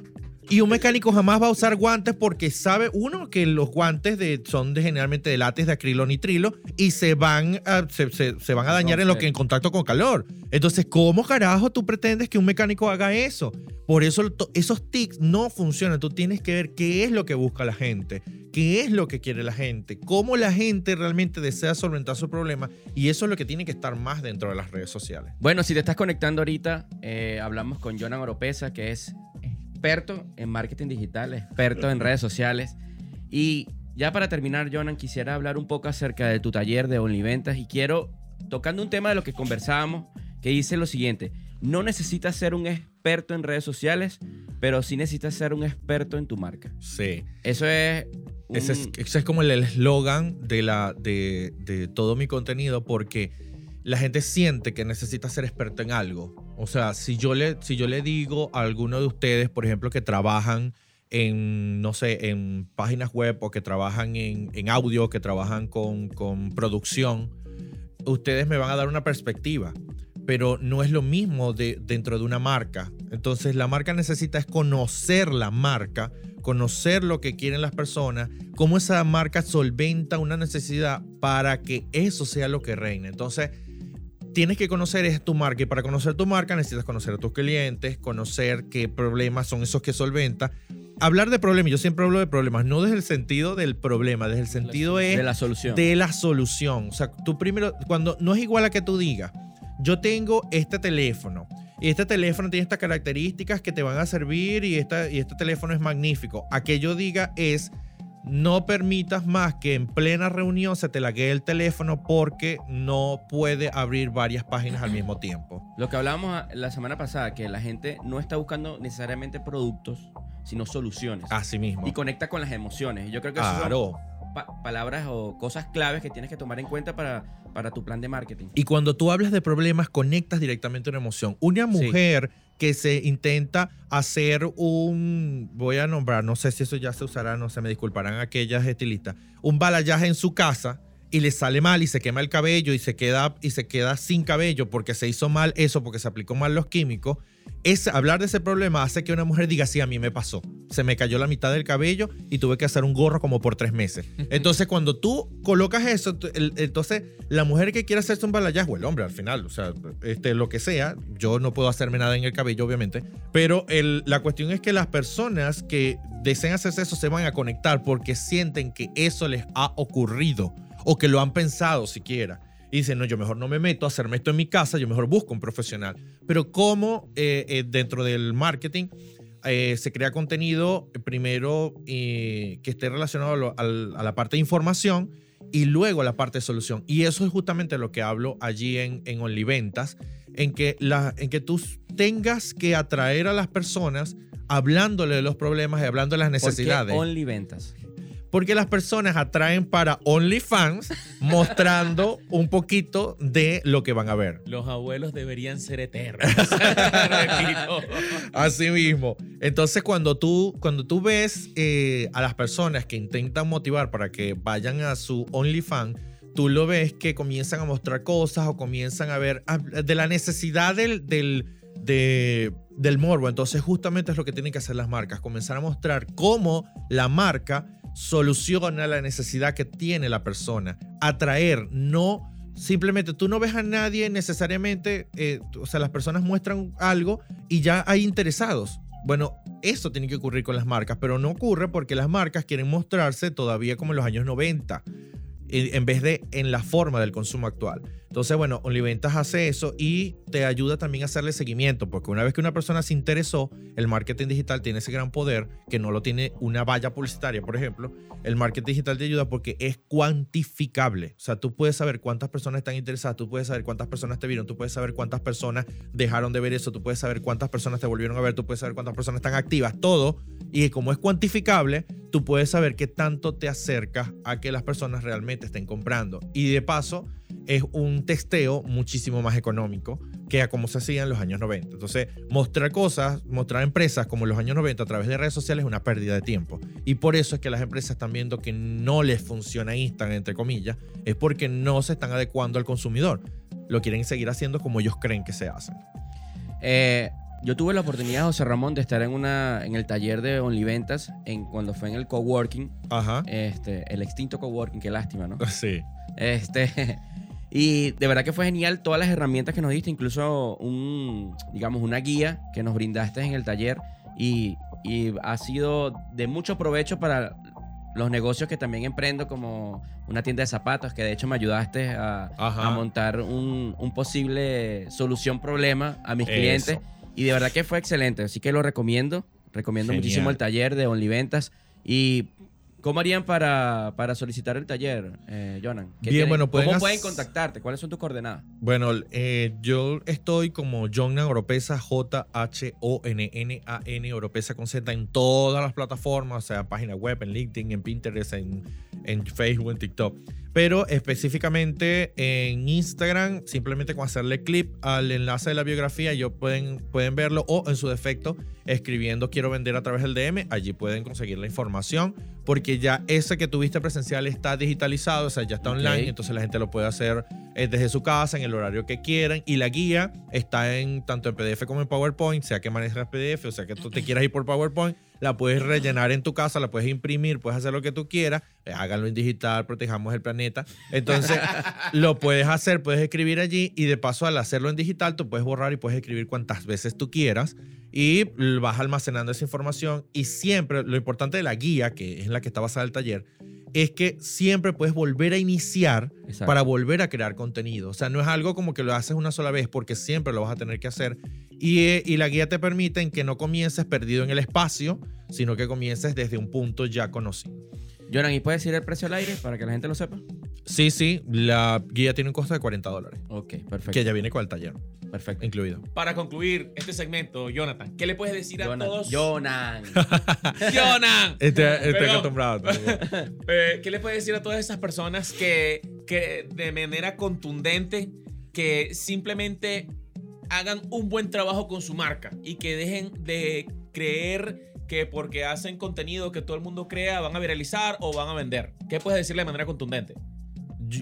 Y un mecánico jamás va a usar guantes porque sabe, uno, que los guantes de, son de, generalmente de látex de acrilo nitrilo y se van a, se, van a dañar en lo que en contacto con calor. Entonces, ¿cómo carajo tú pretendes que un mecánico haga eso? Por eso esos tics no funcionan. Tú tienes que ver qué es lo que busca la gente, qué es lo que quiere la gente, cómo la gente realmente desea solventar su problema y eso es lo que tiene que estar más dentro de las redes sociales. Bueno, si te estás conectando ahorita, eh, hablamos con Jonan Oropesa, que es experto en marketing digital, experto en redes sociales. Y ya para terminar, Jonan, quisiera hablar un poco acerca de tu taller de OnlyVentas y quiero, tocando un tema de lo que conversábamos, que dice lo siguiente, no necesitas ser un experto en redes sociales, pero sí necesitas ser un experto en tu marca. Sí. Eso es... un- Ese es, ese es como el eslogan de, la, de, de todo mi contenido porque la gente siente que necesita ser experto en algo. O sea, si yo le, si yo le digo a alguno de ustedes, por ejemplo, que trabajan en, no sé, en páginas web o que trabajan en, en audio, que trabajan con, con producción, ustedes me van a dar una perspectiva, pero no es lo mismo de, dentro de una marca. Entonces la marca necesita es conocer la marca, conocer lo que quieren las personas, cómo esa marca solventa una necesidad para que eso sea lo que reine. Entonces tienes que conocer es tu marca y para conocer tu marca necesitas conocer a tus clientes, conocer qué problemas son esos que solventa. Hablar de problemas, yo siempre hablo de problemas, no desde el sentido del problema, desde el sentido es de la solución. de la solución. O sea, tú primero, cuando no es igual a que tú digas, yo tengo este teléfono y este teléfono tiene estas características que te van a servir y, esta, y este teléfono es magnífico. A que yo diga es, no permitas más que en plena reunión se te laguee el teléfono porque no puede abrir varias páginas al mismo tiempo. Lo que hablábamos la semana pasada, que la gente no está buscando necesariamente productos, sino soluciones. Así mismo. Y conecta con las emociones. Yo creo que son Claro. pa- palabras o cosas claves que tienes que tomar en cuenta para, para tu plan de marketing. Y cuando tú hablas de problemas, conectas directamente una emoción. Una Sí. Que se intenta hacer un, voy a nombrar, no sé si eso ya se usará, no sé, me disculparán aquellas estilistas, un balayaje en su casa y le sale mal y se quema el cabello y se queda y se queda sin cabello porque se hizo mal eso, porque se aplicó mal los químicos. Es, hablar de ese problema hace que una mujer diga, sí, a mí me pasó. Se me cayó la mitad del cabello y tuve que hacer un gorro como por tres meses. [laughs] Entonces, cuando tú colocas eso, el- entonces la mujer que quiere hacerse un balayage, o el hombre al final, o sea, este, lo que sea, yo no puedo hacerme nada en el cabello, obviamente, pero el- la cuestión es que las personas que desean hacerse eso se van a conectar porque sienten que eso les ha ocurrido o que lo han pensado siquiera. Y dicen, no, yo mejor no me meto a hacerme esto en mi casa, yo mejor busco un profesional. Pero como dentro del marketing eh, se crea contenido, eh, primero eh, que esté relacionado a, lo- a la parte de información y luego a la parte de solución. Y eso es justamente lo que hablo allí en, en OnlyVentas, en que, la, en que tú tengas que atraer a las personas hablándole de los problemas y hablando de las ¿Por qué necesidades. Only ventas. Porque las personas atraen para OnlyFans [laughs] mostrando un poquito de lo que van a ver. Los abuelos deberían ser eternos. [laughs] Así mismo. Entonces, cuando tú, cuando tú ves eh, a las personas que intentan motivar para que vayan a su OnlyFans, tú lo ves que comienzan a mostrar cosas o comienzan a ver ah, de la necesidad del, del, de- del morbo. Entonces, justamente es lo que tienen que hacer las marcas, comenzar a mostrar cómo la marca soluciona la necesidad que tiene la persona. Atraer, no simplemente tú no ves a nadie necesariamente, eh, o sea, las personas muestran algo y ya hay interesados. Bueno, eso tiene que ocurrir con las marcas, pero no ocurre porque las marcas quieren mostrarse todavía como en los años 90, en en vez de en la forma del consumo actual. Entonces, bueno, OnlyVentas hace eso y te ayuda también a hacerle seguimiento, porque una vez que una persona se interesó, el marketing digital tiene ese gran poder que no lo tiene una valla publicitaria, por ejemplo. El marketing digital te ayuda porque es cuantificable. O sea, tú puedes saber cuántas personas están interesadas, tú puedes saber cuántas personas te vieron, tú puedes saber cuántas personas dejaron de ver eso, tú puedes saber cuántas personas te volvieron a ver, tú puedes saber cuántas personas están activas, todo. Y como es cuantificable, tú puedes saber qué tanto te acercas a que las personas realmente estén comprando. Y de paso, es un testeo muchísimo más económico que a como se hacía en los años 90. Entonces, mostrar cosas, mostrar empresas como en los años 90 a través de redes sociales es una pérdida de tiempo. Y por eso es que las empresas están viendo que no les funciona Instagram, entre comillas, es porque no se están adecuando al consumidor. Lo quieren seguir haciendo como ellos creen que se hacen. Eh, yo tuve la oportunidad, José Ramón, de estar en, una, en el taller de OnlyVentas en, cuando fue en el coworking, Ajá. este, el extinto coworking, qué lástima, ¿no? [laughs] Sí. Este, y de verdad que fue genial todas las herramientas que nos diste, incluso un, digamos, una guía que nos brindaste en el taller y, y ha sido de mucho provecho para los negocios que también emprendo, como una tienda de zapatos, que de hecho me ayudaste a, montar un, un posible solución-problema a mis Eso. clientes. Y de verdad que fue excelente, así que lo recomiendo. Recomiendo Genial. muchísimo el taller de OnlyVentas. Y ¿Cómo harían para, para solicitar el taller, eh, Jonan? ¿Qué Bien, tienen- bueno, pueden ¿Cómo pueden contactarte? ¿Cuáles son tus coordenadas? Bueno, eh, yo estoy como Jonan Oropesa, J-H-O-N-N-A-N, Oropesa con Z en todas las plataformas, o sea, página web, en LinkedIn, en Pinterest, en, en Facebook, en TikTok. Pero específicamente en Instagram, simplemente con hacerle clip al enlace de la biografía, yo pueden, pueden verlo o en su defecto escribiendo quiero vender a través del DM, allí pueden conseguir la información porque ya ese que tuviste presencial está digitalizado, o sea, ya está Ok. online, entonces la gente lo puede hacer eh, desde su casa, en el horario que quieran, y la guía está en tanto en PDF como en PowerPoint, sea que manejes PDF, o sea que tú te quieras ir por PowerPoint, la puedes rellenar en tu casa, la puedes imprimir, puedes hacer lo que tú quieras, eh, háganlo en digital, protejamos el planeta. Entonces, [laughs] lo puedes hacer, puedes escribir allí y de paso al hacerlo en digital, tú puedes borrar y puedes escribir cuantas veces tú quieras y vas almacenando esa información y siempre lo importante de la guía, que es en la que está basada el taller, es que siempre puedes volver a iniciar Exacto. para volver a crear contenido. O sea, no es algo como que lo haces una sola vez porque siempre lo vas a tener que hacer. Y, eh, y la guía te permite en que no comiences perdido en el espacio, sino que comiences desde un punto ya conocido. Jonan, ¿y puedes decir el precio al aire para que la gente lo sepa? Sí, sí, la guía tiene un costo de 40 dólares, Ok, perfecto. que ya viene con el taller Perfecto. incluido. Para concluir este segmento, Jonathan, ¿qué le puedes decir a todos? Jonan. Jonan. Este, estoy Perdón. acostumbrado. [laughs] Eh, ¿Qué le puedes decir a todas esas personas que, que de manera contundente, que simplemente hagan un buen trabajo con su marca y que dejen de creer que porque hacen contenido que todo el mundo crea van a viralizar o van a vender? ¿Qué puedes decirle de manera contundente?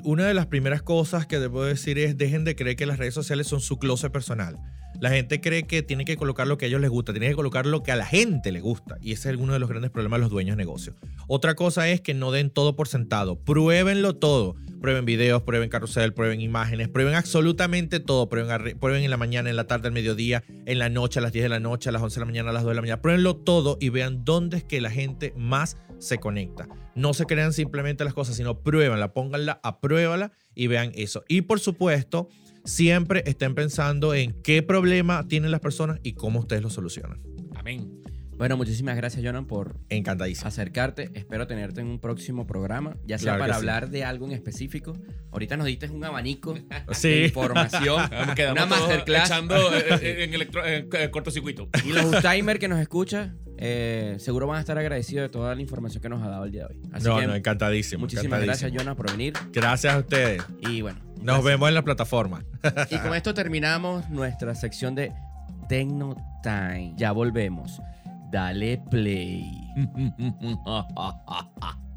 Una de las primeras cosas que debo decir es dejen de creer que las redes sociales son su closet personal. La gente cree que tiene que colocar lo que a ellos les gusta, tiene que colocar lo que a la gente le gusta. Y ese es uno de los grandes problemas de los dueños de negocios. Otra cosa es que no den todo por sentado. Pruébenlo todo. Prueben videos, prueben carrusel, prueben imágenes, prueben absolutamente todo. Prueben, en la mañana, en la tarde, al mediodía, en la noche, a las 10 de la noche, a las 11 de la mañana, a las 2 de la mañana. Pruébenlo todo y vean dónde es que la gente más se conecta. No se crean simplemente las cosas, sino pruébanla, pónganla, apruébala y vean eso. Y por supuesto, siempre estén pensando en qué problema tienen las personas y cómo ustedes lo solucionan. Amén. Bueno, muchísimas gracias, Jonan, por Encantadísimo. acercarte. Espero tenerte en un próximo programa, ya sea Claro para sí. hablar de algo en específico. Ahorita nos diste un abanico [laughs] de información, [laughs] una masterclass. echando eh, eh, [laughs] en, electro- en, eh, cortocircuito. Y los timers que nos escuchan, eh, seguro van a estar agradecidos de toda la información que nos ha dado el día de hoy. Así no, que no, encantadísimo. muchísimas gracias. Jonan, por venir. Gracias a ustedes. Y bueno, Nos vemos en la plataforma. Y con esto terminamos nuestra sección de Tecno Time. Ya volvemos. Dale play. [laughs]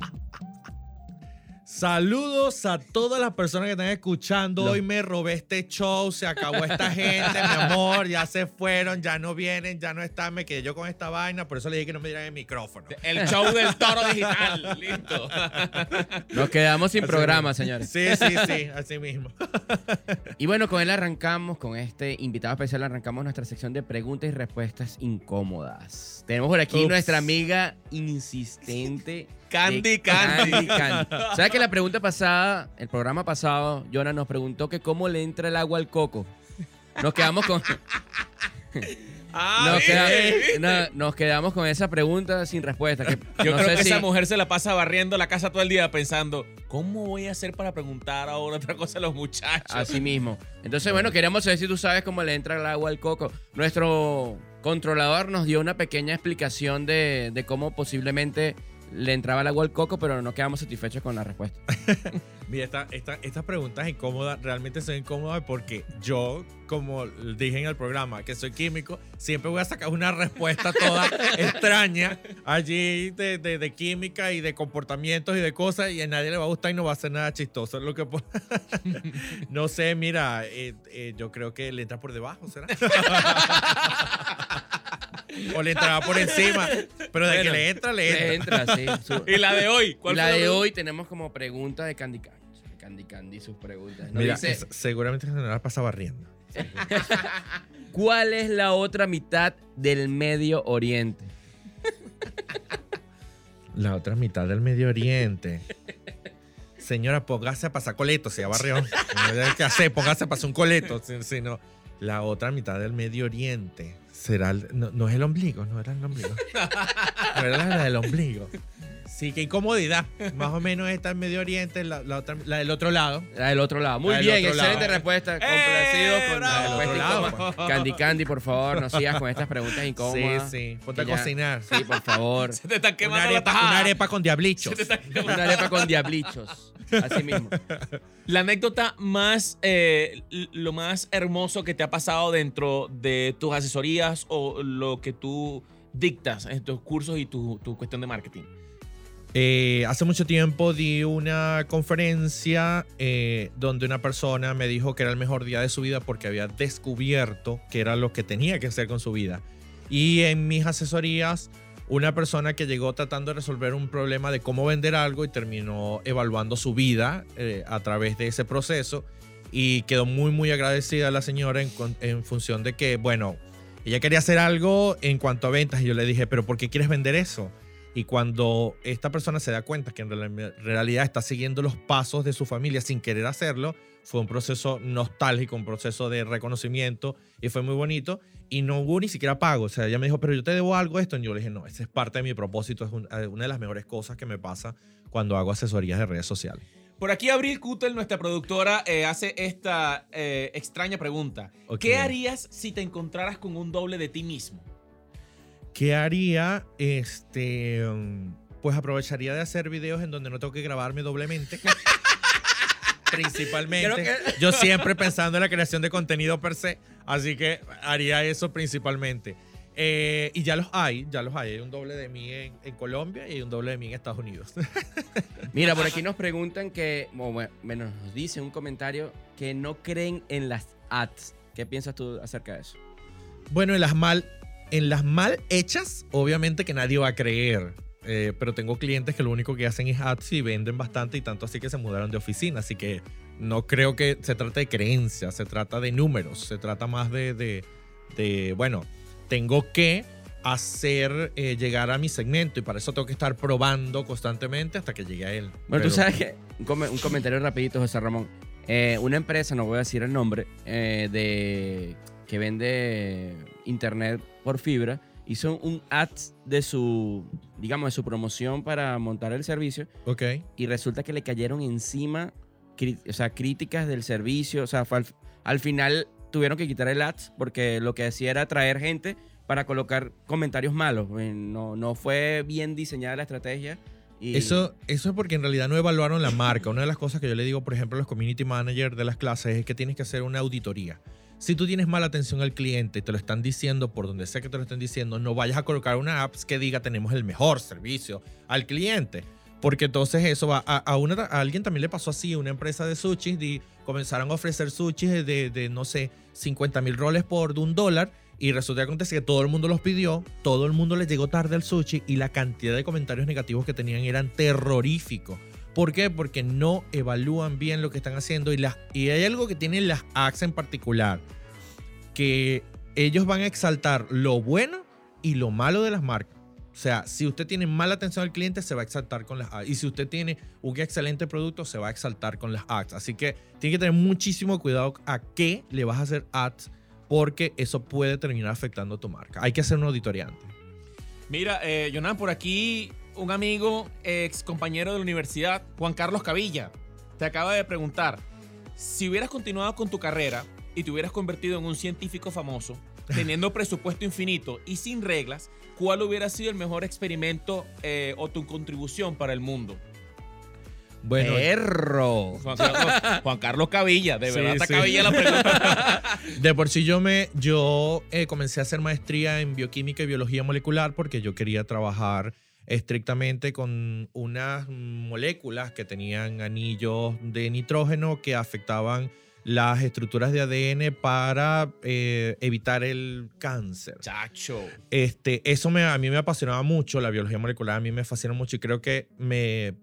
Saludos a todas las personas que están escuchando. Hoy me robé este show, se acabó esta gente, mi amor, ya se fueron, ya no vienen, ya no están, me quedé yo con esta vaina, por eso le dije que no me dieran el micrófono. El show del toro digital. Listo. Nos quedamos sin Así programa, mismo. señores. Sí, sí, sí, así mismo. [laughs] Y bueno, con él arrancamos, con este invitado especial arrancamos nuestra sección de preguntas y respuestas incómodas. Tenemos por aquí Ups. nuestra amiga insistente. Candy, Candy. Candy. ¿Sabes que la pregunta pasada, el programa pasado, Jonah nos preguntó que cómo le entra el agua al coco? Nos quedamos con, [laughs] Ah, nos, no- nos quedamos con esa pregunta sin respuesta. que [laughs] Yo no creo sé que si- esa mujer se la pasa barriendo la casa todo el día pensando, ¿cómo voy a hacer para preguntar ahora otra cosa a los muchachos? Así [laughs] mismo. Entonces, bueno, queríamos saber si tú sabes cómo le entra el agua al coco. Nuestro controlador nos dio una pequeña explicación de, de cómo posiblemente le entraba el agua al coco, pero no quedamos satisfechos con la respuesta. [laughs] Mira, esta- esta- estas preguntas incómodas realmente son incómodas porque yo, como dije en el programa, que soy químico, siempre voy a sacar una respuesta toda [laughs] extraña allí de, de- de química y de comportamientos y de cosas y a nadie le va a gustar y no va a ser nada chistoso. Lo que [laughs] no sé, mira, eh, eh, yo creo que le entra por debajo, ¿será? O le entraba por encima, pero de Bueno, que le entra, le entra. Le entra, sí. Su- [laughs] ¿Y la de hoy? y ¿Cuál la fue de pregunta? hoy tenemos como pregunta de Candy Candy. Candy Candy sus preguntas. Mira, dice, es- seguramente se me la pasa barriendo. [laughs] ¿cuál es la otra mitad del Medio Oriente? La otra mitad del Medio Oriente. Señora, póngase a pasar coleto, se barrió. [laughs] No hay que hacer, póngase a pasar un coleto. si- si no. la otra mitad del Medio Oriente será. el- no, no es el ombligo, no era el ombligo. [laughs] No era la del ombligo. Sí, qué incomodidad. Más o menos está en Medio Oriente, la, la otra- la del otro lado. La del otro lado. Muy La bien, lado. excelente respuesta. ¡Eh, Complacido con la bravo! Del otro incómoda. lado, Candy Candy, por favor, no sigas con estas preguntas Sí, incómodas. sí. Ponte a cocinar. Sí, por favor. [laughs] Se te están Una quemando la arepa, una arepa con diablichos. Se te está quemando. Una arepa con diablichos. Así mismo. La anécdota más, eh, lo más hermoso que te ha pasado dentro de tus asesorías o lo que tú dictas en tus cursos y tu, tu cuestión de marketing. Eh, hace mucho tiempo di una conferencia eh, donde una persona me dijo que era el mejor día de su vida porque había descubierto que era lo que tenía que hacer con su vida. Y en mis asesorías, una persona que llegó tratando de resolver un problema de cómo vender algo y terminó evaluando su vida eh, a través de ese proceso y quedó muy, muy agradecida la señora en, en función de que, bueno, ella quería hacer algo en cuanto a ventas y yo le dije, pero ¿por qué quieres vender eso? Y cuando esta persona se da cuenta que en real- realidad está siguiendo los pasos de su familia sin querer hacerlo, fue un proceso nostálgico, un proceso de reconocimiento y fue muy bonito. Y no hubo ni siquiera pago. O sea, ella me dijo, pero yo te debo algo esto. Y yo le dije, no, esa es parte de mi propósito. Es un- eh, una de las mejores cosas que me pasa cuando hago asesorías de redes sociales. Por aquí Abril Kutel, nuestra productora, eh, hace esta eh, extraña pregunta. Ok. ¿Qué harías si te encontraras con un doble de ti mismo? ¿Qué haría? Este, pues aprovecharía de hacer videos en donde no tengo que grabarme doblemente. [laughs] Principalmente. Que- Yo siempre pensando en la creación de contenido per se, así que haría eso principalmente. Eh, y ya los hay, ya los hay. Hay un doble de mí en, en Colombia y hay un doble de mí en Estados Unidos. [laughs] Mira, por aquí nos preguntan que, bueno, nos dice un comentario que no creen en las ads. ¿Qué piensas tú acerca de eso? Bueno, en las mal, en las mal hechas, obviamente que nadie va a creer. Eh, pero tengo clientes que lo único que hacen es ads y venden bastante y tanto así que se mudaron de oficina. Así que no creo que se trate de creencias, se trata de números, se trata más de, de, de, bueno, tengo que hacer eh, llegar a mi segmento y para eso tengo que estar probando constantemente hasta que llegue a él. Bueno, Pero- tú sabes que, un, come- un comentario rapidito, José Ramón. Eh, una empresa, no voy a decir el nombre, de que vende internet por fibra, hizo un ads de su, digamos, de su promoción para montar el servicio Ok. y resulta que le cayeron encima, o sea, críticas del servicio, o sea, al, al final tuvieron que quitar el ads porque lo que hacía era atraer gente para colocar comentarios malos. No, no fue bien diseñada la estrategia. Y Eso, eso es porque en realidad no evaluaron la marca. Una de las cosas que yo le digo, por ejemplo, a los community managers de las clases es que tienes que hacer una auditoría. Si tú tienes mala atención al cliente y te lo están diciendo por donde sea que te lo estén diciendo, no vayas a colocar una app que diga tenemos el mejor servicio al cliente. Porque entonces eso va a, a una, alguien también le pasó así, una empresa de sushi, y comenzaron a ofrecer sushi de, de, no sé, 50 mil roles por un dólar y resulta que acontece que todo el mundo los pidió, todo el mundo les llegó tarde al sushi y la cantidad de comentarios negativos que tenían eran terroríficos. ¿Por qué? Porque no evalúan bien lo que están haciendo y, las, y hay algo que tienen las apps en particular, que ellos van a exaltar lo bueno y lo malo de las marcas. O sea, si usted tiene mala atención al cliente, se va a exaltar con las ads. Y si usted tiene un excelente producto, se va a exaltar con las ads. Así que tiene que tener muchísimo cuidado a qué le vas a hacer ads, porque eso puede terminar afectando tu marca. Hay que hacer un auditoría antes. Mira, eh, Jonan, por aquí un amigo, ex compañero de la universidad, Juan Carlos Cavilla, te acaba de preguntar, si hubieras continuado con tu carrera y te hubieras convertido en un científico famoso, [laughs] teniendo presupuesto infinito y sin reglas, ¿cuál hubiera sido el mejor experimento eh, o tu contribución para el mundo? Bueno, ¡Perro! Juan Carlos, Juan Carlos Cavilla, de Sí, verdad está sí. Cavilla la pregunta. [laughs] De por sí yo me yo eh, comencé a hacer maestría en bioquímica y biología molecular porque yo quería trabajar estrictamente con unas moléculas que tenían anillos de nitrógeno que afectaban las estructuras de ADN para eh, evitar el cáncer. Chacho. Este, eso me, a mí me apasionaba mucho, la biología molecular a mí me fascina mucho y creo que me,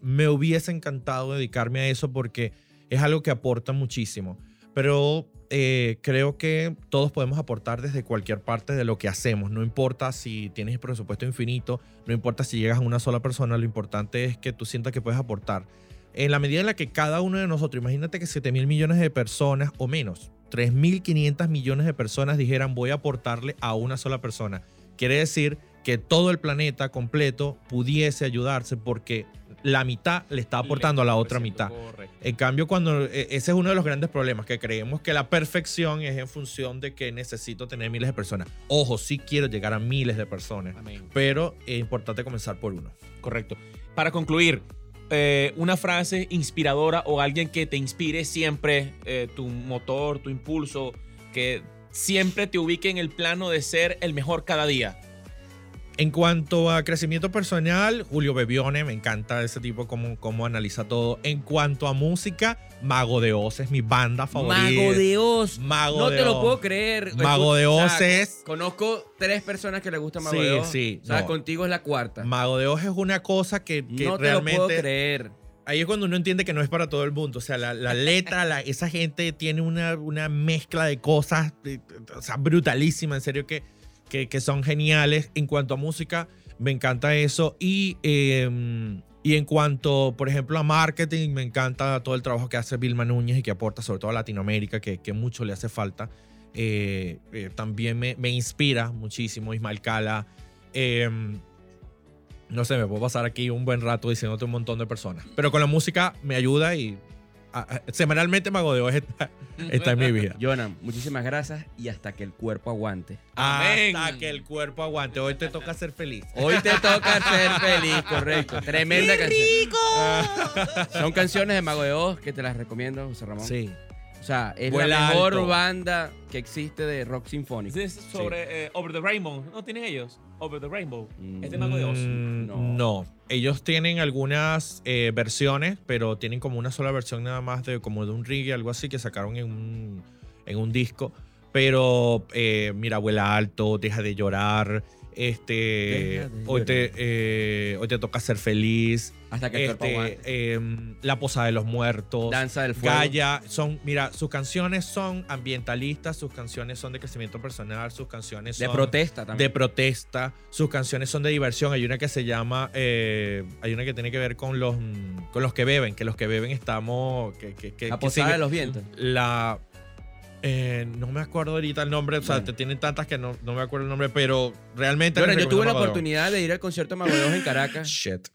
me hubiese encantado dedicarme a eso porque es algo que aporta muchísimo. Pero eh, creo que todos podemos aportar desde cualquier parte de lo que hacemos. No importa si tienes presupuesto infinito, no importa si llegas a una sola persona, lo importante es que tú sientas que puedes aportar. En la medida en la que cada uno de nosotros, imagínate que 7 mil millones de personas o menos, 3.500 millones de personas dijeran voy a aportarle a una sola persona. Quiere decir que todo el planeta completo pudiese ayudarse porque la mitad le está aportando a la otra mitad. Correcto. En cambio, cuando e- ese es uno de los grandes problemas, que creemos que la perfección es en función de que necesito tener miles de personas. Ojo, sí quiero llegar a miles de personas, Amén. pero es importante comenzar por uno. Correcto. Para concluir, eh, una frase inspiradora o alguien que te inspire siempre, eh, tu motor, tu impulso, que siempre te ubique en el plano de ser el mejor cada día. En cuanto a crecimiento personal, Julio Bebione, me encanta ese tipo, cómo, cómo analiza todo. En cuanto a música, Mago de Oz es mi banda favorita. Mago de Oz. Mago no de te lo puedo creer. Mago de O Oz sea, es- Conozco tres personas que le gusta Mago Sí, de Oz. sí, O sea, no. contigo es la cuarta. Mago de Oz es una cosa que, que no te lo puedo realmente... creer. Ahí es cuando uno entiende que no es para todo el mundo. O sea, la, la letra, la- esa gente tiene una, una mezcla de cosas, o sea, brutalísima, en serio, que, que, son geniales. En cuanto a música, me encanta eso. Y, eh, y en cuanto, por ejemplo, a marketing, me encanta todo el trabajo que hace Vilma Núñez y que aporta sobre todo a Latinoamérica, que, que mucho le hace falta. Eh, eh, también me, me inspira muchísimo Ismael Cala. Eh, no sé, me puedo pasar aquí un buen rato diciéndote un montón de personas. Pero con la música me ayuda y semanalmente Mago de Oz está, [laughs] está en mi vida. Jonah, muchísimas gracias y hasta que el cuerpo aguante. Amén. Hasta que el cuerpo aguante. Hoy te toca ser feliz. Hoy te [laughs] toca ser feliz, correcto. Tremenda canción. [laughs] Son canciones de Mago de Oz que te las recomiendo, José Ramón. Sí. O sea, es Vuela la mejor alto. banda que existe de rock sinfónico. Es sobre eh, Over the Rainbow. ¿No tienen ellos? Over the Rainbow. Mm. Es de Mago de Oz. Mm, No. no. Ellos tienen algunas eh, versiones, pero tienen como una sola versión nada más de como de un reggae, algo así, que sacaron en un, en un disco. Pero eh, mira, vuela alto, deja de llorar. Este, de hoy, te, eh, hoy te toca ser feliz. Hasta que el cuerpo Este, aguante. em, la posada de los muertos. Danza del fuego. Gaia, son, mira, sus canciones son ambientalistas, sus canciones son de crecimiento personal, sus canciones De son protesta de también. protesta, sus canciones son de diversión. Hay una que se llama, eh, hay una que tiene que ver con los, con los que beben, que los que beben estamos, que, que, que- la que posada sigue- de los vientos. la, eh, no me acuerdo ahorita el nombre, o sea, Bueno. te tienen tantas que no, no me acuerdo el nombre, pero realmente. Bueno, yo tuve la oportunidad de ir al concierto de Oz en Caracas [laughs] Shit.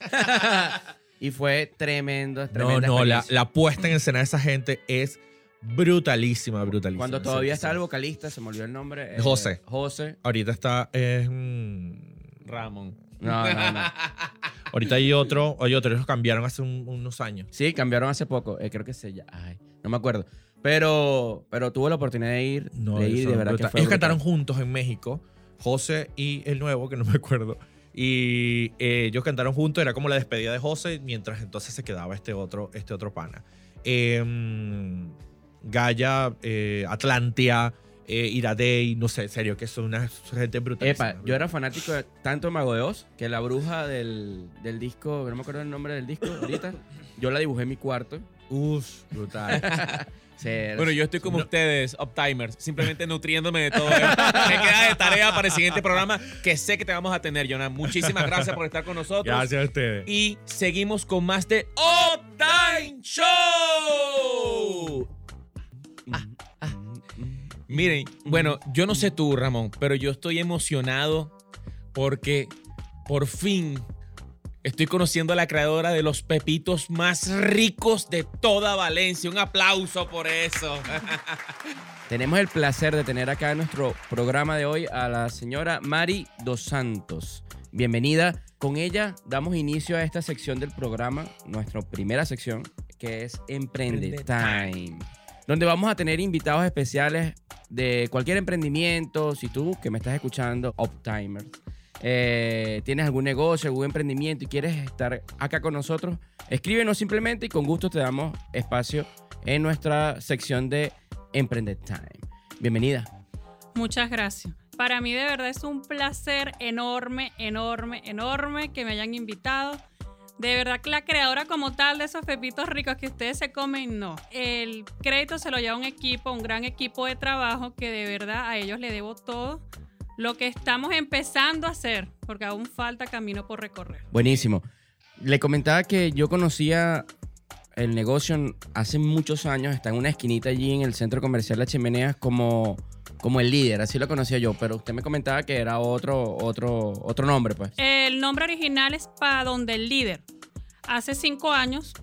[laughs] y fue tremendo, No, tremenda no, la, la puesta en escena de esa gente es brutalísima, brutalísima. Cuando todavía estaba el vocalista, se me olvidó el nombre. eh, José. José. Ahorita está. es, mm, Ramón. No, no, no. [laughs] ahorita hay otro, hay otro, ellos cambiaron hace un- unos años. Sí, cambiaron hace poco. Eh, creo que se ya. Ay, no me acuerdo. Pero, pero tuve la oportunidad de ir. No, de ir, eso de verdad brutal. que fue Ellos brutal. cantaron juntos en México, José y el nuevo, que no me acuerdo. Y eh, ellos cantaron juntos, era como la despedida de José, mientras entonces se quedaba este otro, este otro pana. Eh, Gaia, eh, Atlantia, eh, Iradei, no sé, en serio, que son una gente brutal. Epa, yo era fanático de tanto de Mago de Oz que la bruja del, del disco, no me acuerdo el nombre del disco ahorita, yo la dibujé en mi cuarto. Uf, brutal. [laughs] Sí, Bueno, yo estoy como No. ustedes, Uptimers, simplemente nutriéndome de todo. esto. Me queda de tarea para el siguiente programa que sé que te vamos a tener, Jonah. Muchísimas gracias por estar con nosotros. Gracias a ustedes. Y seguimos con más de Uptime Show. Miren, bueno, yo no sé tú, Ramón, pero yo estoy emocionado porque por fin estoy conociendo a la creadora de los pepitos más ricos de toda Valencia. Un aplauso por eso. [laughs] Tenemos el placer de tener acá en nuestro programa de hoy a la señora Mari Dos Santos. Bienvenida. Con ella damos inicio a esta sección del programa, nuestra primera sección, que es Emprende Emprende Time, donde vamos a tener invitados especiales de cualquier emprendimiento. Si tú que me estás escuchando, Optimers, eh, tienes algún negocio, algún emprendimiento y quieres estar acá con nosotros, escríbenos simplemente y con gusto te damos espacio en nuestra sección de Emprende Time. Bienvenida. Muchas gracias. Para mí de verdad es un placer enorme, enorme, enorme que me hayan invitado. De verdad que la creadora como tal de esos pepitos ricos que ustedes se comen, no. El crédito se lo lleva un equipo, un gran equipo de trabajo que de verdad a ellos le debo todo lo que estamos empezando a hacer, porque aún falta camino por recorrer. Buenísimo. Le comentaba que yo conocía el negocio hace muchos años, está en una esquinita allí en el centro comercial Las Chimeneas como como el líder, así lo conocía yo, pero usted me comentaba que era otro, otro, otro nombre, pues. El nombre original es para donde el líder. Hace cinco años,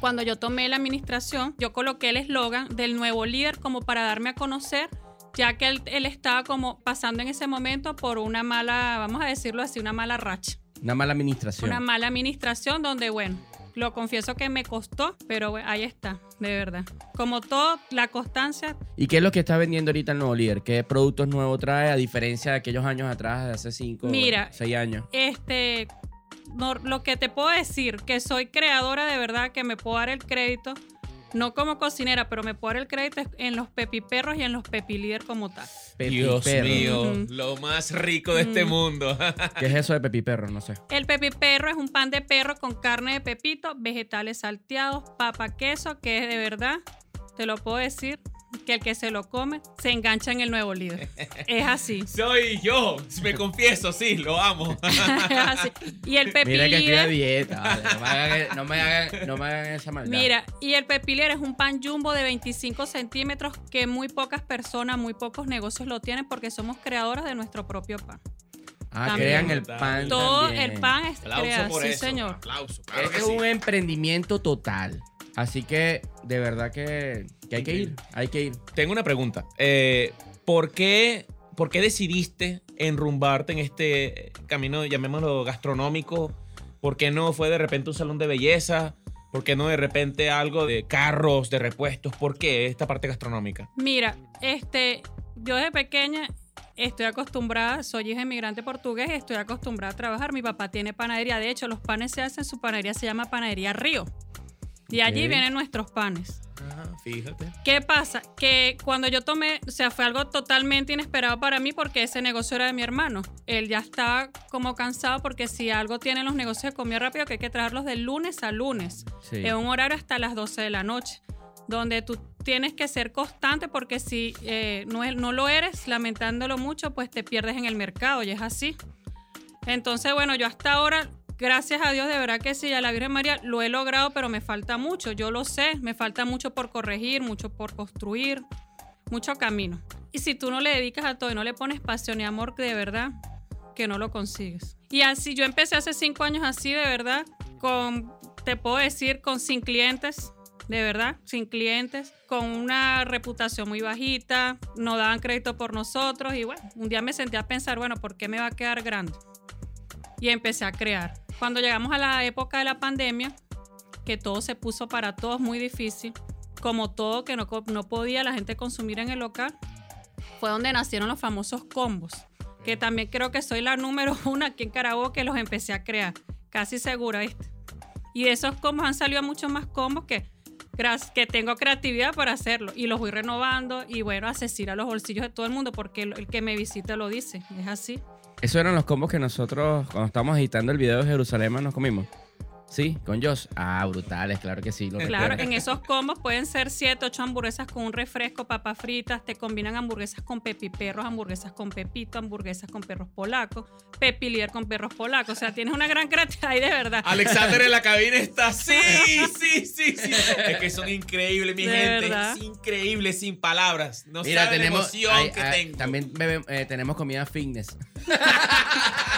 cuando yo tomé la administración, yo coloqué el eslogan del nuevo líder como para darme a conocer, ya que él, él estaba como pasando en ese momento por una mala, vamos a decirlo así, una mala racha. Una mala administración. Una mala administración donde, bueno, lo confieso que me costó, pero ahí está, de verdad. Como todo, la constancia. ¿Y qué es lo que está vendiendo ahorita el nuevo líder? ¿Qué productos nuevos trae a diferencia de aquellos años atrás, de hace cinco, Mira, seis años? Este, no, lo que te puedo decir, que soy creadora de verdad, que me puedo dar el crédito, no como cocinera, pero me puedo dar el crédito en los pepiperros y en los pepilíder como tal. Dios Pepiperro. mío, lo más rico de este Mm. mundo. [laughs] ¿Qué es eso de pepiperro? No sé. El pepiperro es un pan de perro con carne de pepito, vegetales salteados, papa, queso, que es de verdad, te lo puedo decir, que el que se lo come se engancha en el nuevo líder. [laughs] Es así. Soy yo, me confieso, sí, lo amo. Es [laughs] así. Y el Mira que estoy a dieta. vale, No me hagan, no me hagan- no me hagan esa maldad. mira, y el pepilíder es un pan jumbo de 25 centímetros que muy pocas personas, muy pocos negocios lo tienen porque somos creadoras de nuestro propio pan. Ah, también. crean el pan. Todo también. el pan es Aplauso creado, por sí eso. señor. Aplauso. claro Este es sí. un emprendimiento total. Así que de verdad que, que hay que ir. Hay que ir. Tengo una pregunta. Eh, ¿por, qué, ¿Por qué decidiste enrumbarte en este camino, llamémoslo gastronómico? ¿Por qué no fue de repente un salón de belleza? ¿Por qué no de repente algo de carros, de repuestos? ¿Por qué esta parte gastronómica? Mira, este, yo desde pequeña estoy acostumbrada, soy hija de inmigrante portugués y estoy acostumbrada a trabajar. Mi papá tiene panadería, de hecho los panes se hacen, su panadería se llama Panadería Río. Y allí vienen nuestros panes. Ah, fíjate. ¿Qué pasa? Que cuando yo tomé, o sea, fue algo totalmente inesperado para mí porque ese negocio era de mi hermano. Él ya estaba como cansado porque si algo tienen los negocios de comida rápido, que hay que traerlos de lunes a lunes Sí. en un horario hasta las 12 de la noche, donde tú tienes que ser constante porque si eh, no, no lo eres, lamentándolo mucho, pues te pierdes en el mercado y es así. Entonces, bueno, yo hasta ahora, gracias a Dios, de verdad que sí, a la Virgen María lo he logrado, pero me falta mucho, yo lo sé, me falta mucho por corregir, mucho por construir, mucho camino. Y si tú no le dedicas a todo y no le pones pasión y amor de verdad, que no lo consigues. Y así, yo empecé hace cinco años así, de verdad, con, te puedo decir, con sin clientes, de verdad, sin clientes, con una reputación muy bajita, no daban crédito por nosotros y bueno, un día me senté a pensar, bueno, ¿por qué me va a quedar grande? Y empecé a crear. Cuando llegamos a la época de la pandemia, que todo se puso para todos muy difícil, como todo que no, no podía la gente consumir en el local, fue donde nacieron los famosos combos, que también creo que soy la número [laughs] uno aquí en Carabobo que los empecé a crear, casi segura, ¿viste? Y de esos combos han salido muchos más combos que, que tengo creatividad para hacerlo y los voy renovando y bueno, accesir a los bolsillos de todo el mundo porque el que me visita lo dice, es así. Esos eran los combos que nosotros, cuando estábamos editando el video de Jerusalén, nos comimos. Sí, con Josh. Ah, brutales, claro que sí. lo Claro, recuerdo. en esos combos pueden ser 7, 8 hamburguesas con un refresco, papas fritas, te combinan hamburguesas con pepiperros, hamburguesas con pepito, hamburguesas con perros polacos, pepilier con perros polacos. O sea, tienes una gran creatividad ahí de verdad. Alexander en la cabina está. Sí, [laughs] sí, sí, sí. Es que son increíbles, mi De gente. verdad. Es increíble, sin palabras. No Mira, saben tenemos, la emoción que tengo. también eh, tenemos comida fitness. [laughs]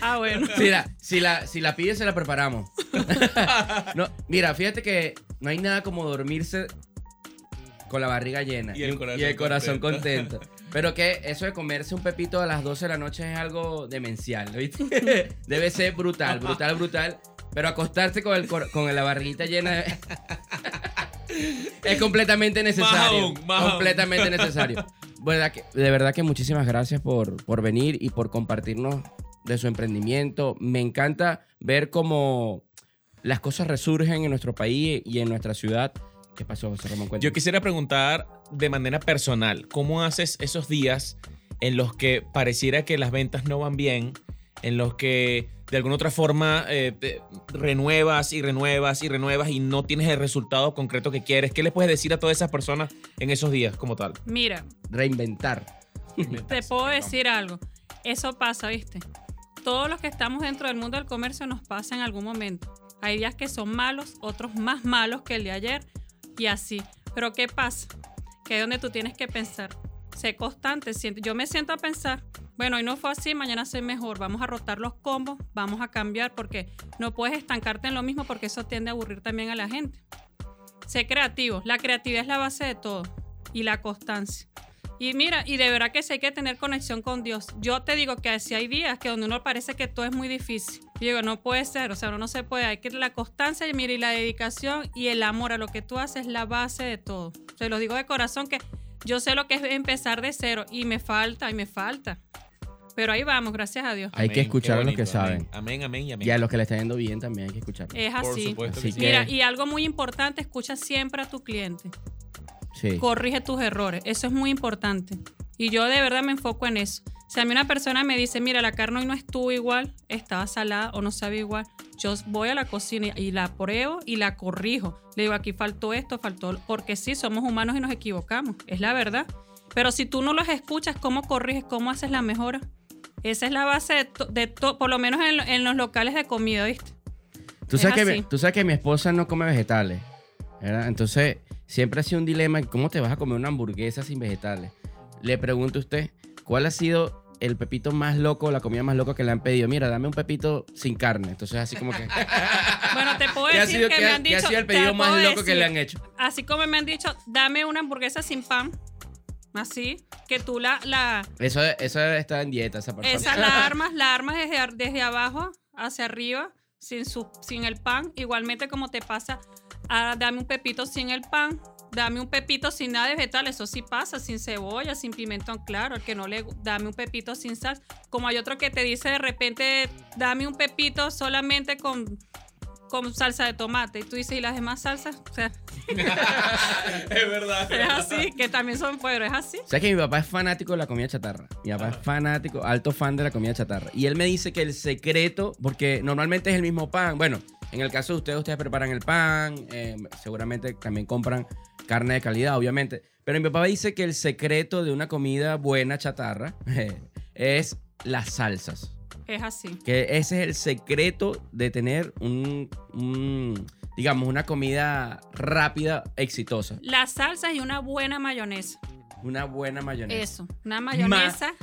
Ah, bueno. Mira, si la, si la pides, se la preparamos. [laughs] no, mira, fíjate que no hay nada como dormirse con la barriga llena Y el corazón y el corazón contento. contento. Pero que eso de comerse un pepito a las 12 de la noche es algo demencial, ¿viste? [laughs] Debe ser brutal, brutal, brutal. Pero acostarse con, el, con la barriguita llena es- es completamente necesario. Completamente necesario. Verdad que- de verdad que muchísimas gracias por, por venir y por compartirnos de su emprendimiento. Me encanta ver cómo las cosas resurgen en nuestro país y en nuestra ciudad. ¿Qué pasó, José Ramón? Cuéntame. Yo quisiera preguntar de manera personal, ¿cómo haces esos días en los que pareciera que las ventas no van bien, en los que de alguna otra forma eh, te- renuevas y renuevas y renuevas y no tienes el resultado concreto que quieres? ¿Qué le puedes decir a todas esas personas en esos días como tal? Mira, Reinventar. te puedo decir algo. Eso pasa, ¿viste? Todos los que estamos dentro del mundo del comercio nos pasa en algún momento. Hay días que son malos, otros más malos que el de ayer y así. Pero ¿qué pasa? Que es donde tú tienes que pensar. sé constante. Yo me siento a pensar, bueno, hoy no fue así, mañana soy mejor. Vamos a rotar los combos, vamos a cambiar, porque no puedes estancarte en lo mismo, porque eso tiende a aburrir también a la gente. Sé creativo. La creatividad es la base de todo. Y la constancia. Y mira, y de verdad que sí hay que tener conexión con Dios. Yo te digo que si hay días que donde uno parece que todo es muy difícil. Y digo, no puede ser, o sea, uno no se puede. Hay que la constancia, y mira, y la dedicación y el amor a lo que tú haces es la base de todo. Se lo digo de corazón que yo sé lo que es empezar de cero y me falta, y me falta. Pero ahí vamos, gracias a Dios. Hay que escuchar a los que saben. Amén, amén y amén. Y a los que le está yendo bien también hay que escuchar. Es Por así. supuesto Así que sí. que- Mira, y algo muy importante, escucha siempre a tu cliente. Sí. corrige tus errores. Eso es muy importante. Y yo de verdad me enfoco en eso. Si a mí una persona me dice, mira, la carne hoy no estuvo igual, estaba salada o no sabe igual, yo voy a la cocina y la pruebo y la corrijo. Le digo, aquí faltó esto, faltó, lo-". porque sí, somos humanos y nos equivocamos, es la verdad. Pero si tú no los escuchas, ¿cómo corriges? ¿Cómo haces la mejora? Esa es la base de, to- de to- por lo menos en, lo- en los locales de comida, ¿viste? Tú Es sabes, que así. tú sabes que mi esposa no come vegetales, ¿verdad? Entonces, siempre ha sido un dilema, ¿cómo te vas a comer una hamburguesa sin vegetales? Le pregunto a usted, ¿cuál ha sido el pepito más loco, la comida más loca que le han pedido? Mira, dame un pepito sin carne. Entonces, así como que... [laughs] Bueno, te puedo ¿Qué decir sido, que qué me ha- han qué dicho... ha sido el pedido más loco que le han hecho? Así como me han dicho, dame una hamburguesa sin pan. Así, que tú la, la Eso, eso está en dieta, esa persona. esa la [laughs] armas, la armas desde, desde abajo hacia arriba, sin, su, sin el pan. Igualmente como te pasa, ah, dame un pepito sin el pan, dame un pepito sin nada de vegetal, eso sí pasa, sin cebolla, sin pimentón, claro, el que no le, dame un pepito sin sal. Como hay otro que te dice de repente, dame un pepito solamente con, con salsa de tomate. Y tú dices, ¿y las demás salsas? O sea, [laughs] es verdad. es así, que también son, pero es así. ¿Sabes que mi papá es fanático de la comida chatarra? Mi papá es fanático, alto fan de la comida chatarra. Y él me dice que el secreto, porque normalmente es el mismo pan. Bueno, en el caso de ustedes, ustedes preparan el pan, eh, seguramente también compran carne de calidad, obviamente. Pero mi papá dice que el secreto de una comida buena chatarra [laughs] es las salsas. Es así. Que ese es el secreto de tener un, un, digamos, una comida rápida, exitosa. Las salsas y una buena mayonesa. Una buena mayonesa. Eso, una mayonesa.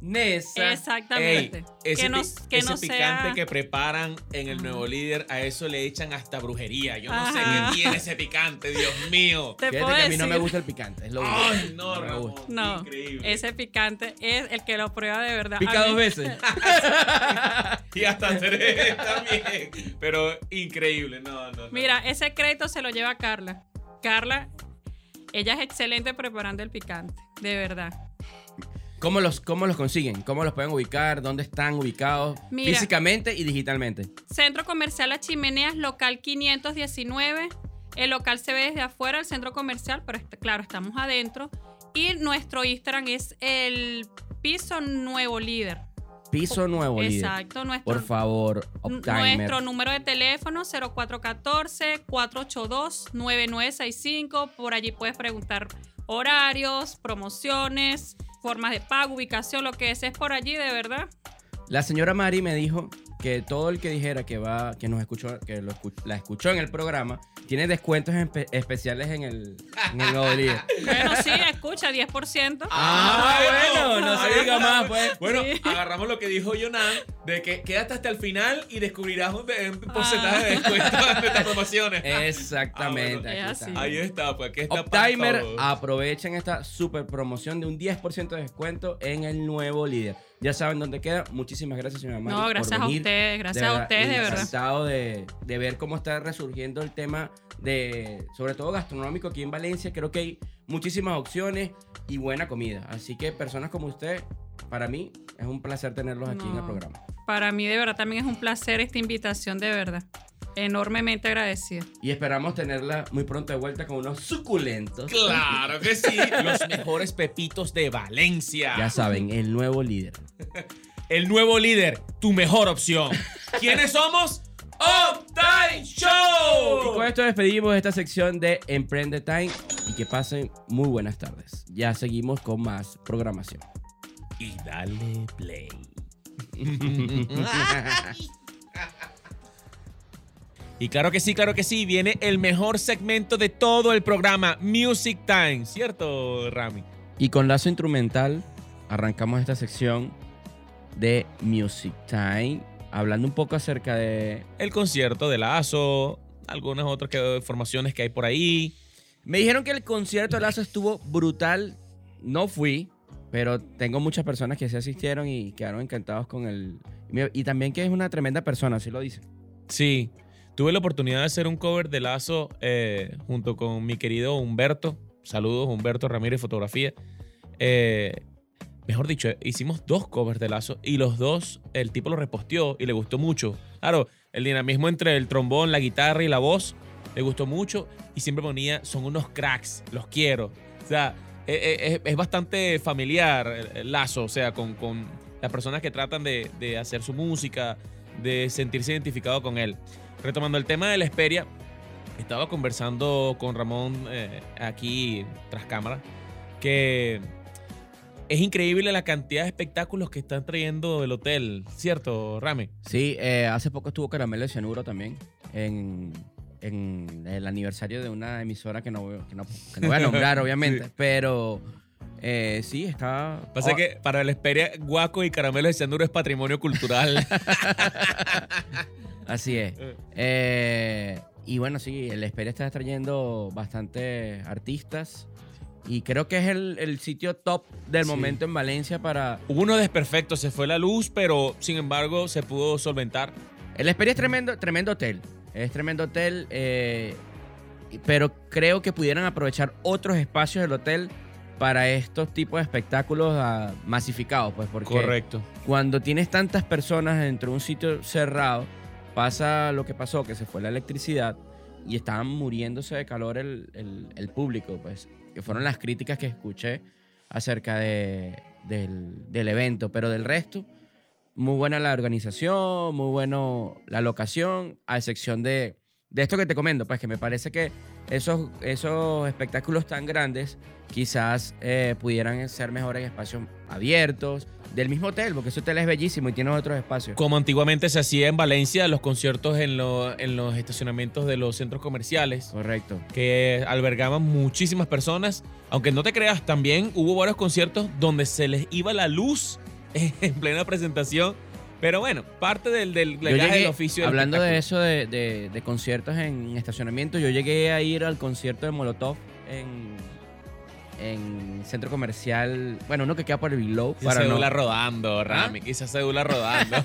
Mayonesa. Exactamente. Ey, ese que no, ese no picante sea. que preparan en el nuevo líder, a eso le echan hasta brujería. Yo no sé qué tiene ese picante, Dios mío. [laughs] Te Fíjate puedo que a mí no me gusta el picante. Es lo único. Ay, no, me Ramón. gusta. No, Increíble. ese picante es el que lo prueba de verdad. Pica dos veces. [laughs] Y hasta tres también. Pero increíble, no, no, no. Mira, ese crédito se lo lleva Carla. Carla, ella es excelente preparando el picante, de verdad. ¿Cómo los, ¿Cómo los consiguen? ¿Cómo los pueden ubicar? ¿Dónde están ubicados? Mira. Físicamente y digitalmente. Centro Comercial Las Chimeneas, local 519. El local se ve desde afuera, el centro comercial, pero claro, estamos adentro. Y nuestro Instagram es el piso nuevo líder. Piso nuevo, líder. Exacto, nuestro, Por favor, Optimer. nuestro número de teléfono 0414-482-9965. Por allí puedes preguntar horarios, promociones, formas de pago, ubicación, lo que es es por allí, de verdad. La señora Mari me dijo que todo el que dijera que va, que nos escuchó, que lo escu- la escuchó en el programa, tiene descuentos espe- especiales en el, en el nuevo líder. [laughs] Bueno, sí, escucha, 10%. Ah, bueno, no se diga más, pues. Bueno, Sí. agarramos lo que dijo Yonan de que quédate hasta el final y descubrirás un, de- un porcentaje de descuento de estas promociones. [laughs] Exactamente. Ah, bueno. aquí Es está. así. Ahí está, pues aquí está. Optimer, para todos. aprovechen esta super promoción de un 10% de descuento en el nuevo líder. Ya saben dónde queda. Muchísimas gracias, señora Mari. No, por gracias a ustedes, gracias a ustedes, de verdad. Encantado de, de ver cómo está resurgiendo el tema de, sobre todo gastronómico aquí en Valencia. Creo que hay muchísimas opciones y buena comida. Así que personas como usted, para mí, es un placer tenerlos aquí en el programa. Para mí, de verdad, también es un placer esta invitación, de verdad. Enormemente agradecida. Y esperamos tenerla muy pronto de vuelta con unos suculentos. Claro que sí, [laughs] los mejores pepitos de Valencia. Ya saben, el nuevo líder. [laughs] El nuevo líder, tu mejor opción. ¿Quiénes somos? Optime Y Show. con esto despedimos esta sección de Emprende Time y que pasen muy buenas tardes. Ya seguimos con más programación. Y dale play. [laughs] Y claro que sí, claro que sí, viene el mejor segmento de todo el programa, Music Time, ¿cierto, Rami? Y con lazo instrumental arrancamos esta sección de Music Time, hablando un poco acerca de... El concierto de Lazo, algunas otras que- informaciones que hay por ahí. Me dijeron que el concierto de Lazo estuvo brutal. No fui, pero tengo muchas personas que se asistieron y quedaron encantados con el... Y también que es una tremenda persona, así lo dice. Sí, tuve la oportunidad de hacer un cover de Lazo eh, junto con mi querido Humberto. Saludos, Humberto Ramírez Fotografía. Eh, mejor dicho, hicimos dos covers de Lazo y los dos el tipo lo reposteó y le gustó mucho. Claro, el dinamismo entre el trombón, la guitarra y la voz le gustó mucho y siempre ponía, son unos cracks, los quiero. O sea, eh, eh, es, es bastante familiar el, el Lazo, o sea, con, con las personas que tratan de, de hacer su música, de sentirse identificado con él. Retomando el tema de la Esperia, estaba conversando con Ramón eh, aquí tras cámara, que es increíble la cantidad de espectáculos que están trayendo el hotel, ¿cierto, Rame? Sí, eh, hace poco estuvo Caramelo de Cianuro también en, en el aniversario de una emisora que no, que no, que no voy a nombrar, [laughs] obviamente, Sí. pero eh, sí, está... Pasa oh, que para la Esperia, Guaco y Caramelo de Cianuro es patrimonio cultural. [laughs] Así es. Eh. Eh, y bueno, sí, el Esperia está trayendo bastantes artistas y creo que es el, el sitio top del Sí. momento en Valencia para... Hubo unos desperfectos, se fue la luz, pero sin embargo se pudo solventar. El Esperia es tremendo, tremendo hotel. Es tremendo hotel, eh, pero creo que pudieran aprovechar otros espacios del hotel para estos tipos de espectáculos ah, masificados, pues porque Correcto. cuando tienes tantas personas dentro de un sitio cerrado, pasa lo que pasó, que se fue la electricidad y estaban muriéndose de calor el, el- público, pues, que fueron las críticas que escuché acerca de- del, del evento, pero del resto, muy buena la organización, muy bueno la locación, a excepción de, de esto que te comento, pues que me parece que esos, esos espectáculos tan grandes quizás eh, pudieran ser mejor en espacios abiertos, del mismo hotel, porque ese hotel es bellísimo y tiene otros espacios. Como antiguamente se hacía en Valencia, los conciertos en, lo- en los estacionamientos de los centros comerciales. Correcto. que albergaban muchísimas personas. Aunque no te creas, también hubo varios conciertos donde se les iba la luz [laughs] en plena presentación. Pero bueno, parte del, del, del gaje llegué- del oficio. del hablando de eso, de, de- de conciertos en estacionamiento, yo llegué a ir al concierto de Molotov en, en centro comercial, bueno, uno que queda por el Below. Para no, ¿Ah? cédula rodando, Rami. Esa cédula rodando.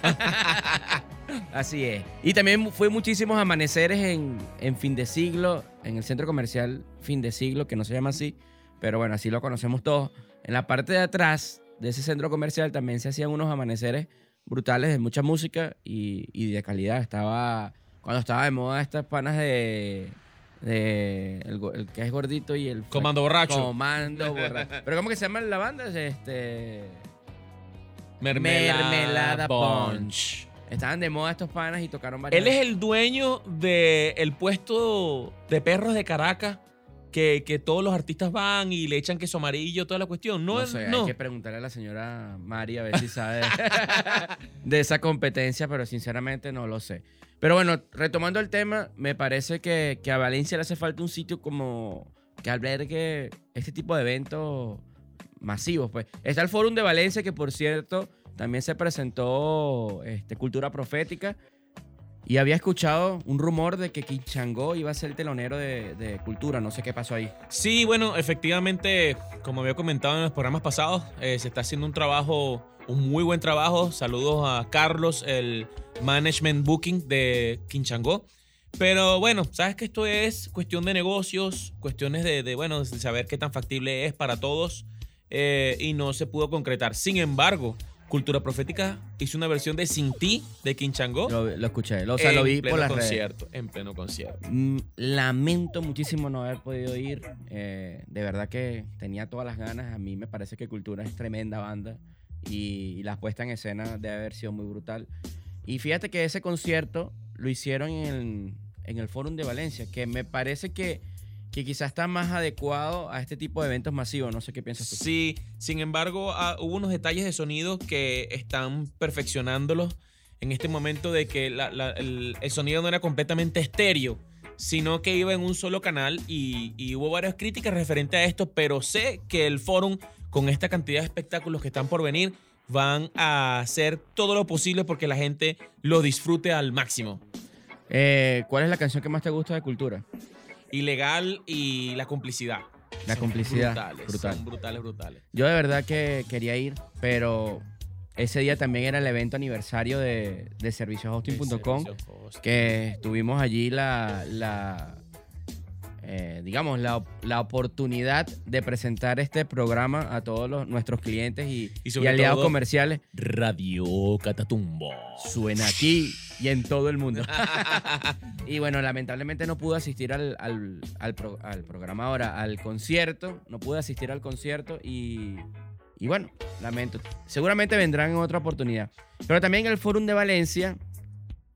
Así es. Y también fue muchísimos amaneceres en, en fin de siglo, en el centro comercial fin de siglo, que no se llama así, pero bueno, así lo conocemos todos. En la parte de atrás de ese centro comercial también se hacían unos amaneceres brutales de mucha música y, y de calidad. Estaba, cuando estaba de moda estas panas de... de el, que es gordito y el... Comando borracho. Comando [laughs] borracho. Pero ¿cómo que se llama la banda? Este... Mermelada, Mermelada Punch. Estaban de moda estos panas y tocaron varias Él es el dueño del puesto de perros de Caracas. Que, que todos los artistas van y le echan queso amarillo, toda la cuestión. No, No, es- sé, no. hay que preguntarle a la señora Mari a ver si sabe de esa competencia, pero sinceramente no lo sé. Pero bueno, retomando el tema, me parece que, que a Valencia le hace falta un sitio como que albergue este tipo de eventos masivos. Pues. Está el Fórum de Valencia, que por cierto también se presentó este, Cultura Profética. Y había escuchado un rumor de que Quichangó iba a ser el telonero de, Cultura. No sé qué pasó ahí. Sí, bueno, efectivamente, como había comentado en los programas pasados, eh, se está haciendo un trabajo, un muy buen trabajo. Saludos a Carlos, el Management Booking de Quinchangó. Pero bueno, sabes que esto es cuestión de negocios, cuestiones de, de, bueno, de saber qué tan factible es para todos eh, y no se pudo concretar. Sin embargo, Cultura Profética hizo una versión de Sin Ti de Quinchangó. Lo, lo escuché, lo, o sea, lo vi por las redes. concierto, En pleno concierto. Mm, Lamento muchísimo no haber podido ir. eh, de verdad que tenía todas las ganas. A mí me parece que Cultura es tremenda banda y, y la puesta en escena debe haber sido muy brutal. Y fíjate que ese concierto lo hicieron en el, en el Fórum de Valencia, que me parece que, que quizás está más adecuado a este tipo de eventos masivos. No sé qué piensas tú. Sí, sin embargo, ah, hubo unos detalles de sonido que están perfeccionándolos en este momento de que la- la- el, el sonido no era completamente estéreo, sino que iba en un solo canal y, y hubo varias críticas referente a esto, pero sé que el forum con esta cantidad de espectáculos que están por venir, van a hacer todo lo posible porque la gente lo disfrute al máximo. Eh, ¿Cuál es la canción que más te gusta de Cultura? Ilegal y la complicidad. La Son complicidad, Brutales, brutal. Son brutales, brutales. Yo de verdad que quería ir, pero ese día también era el evento aniversario de, de servicioshosting.com, Servicio que tuvimos allí la, la eh, digamos, la, la oportunidad de presentar este programa a todos los- nuestros clientes y, Y aliados todo- comerciales. Radio Catatumbo. Suena aquí y en todo el mundo. [laughs] y bueno, lamentablemente no pude asistir al, al, al pro- al programa ahora, al concierto. No pude asistir al concierto y, y bueno, lamento. Seguramente vendrán en otra oportunidad. Pero también el Fórum de Valencia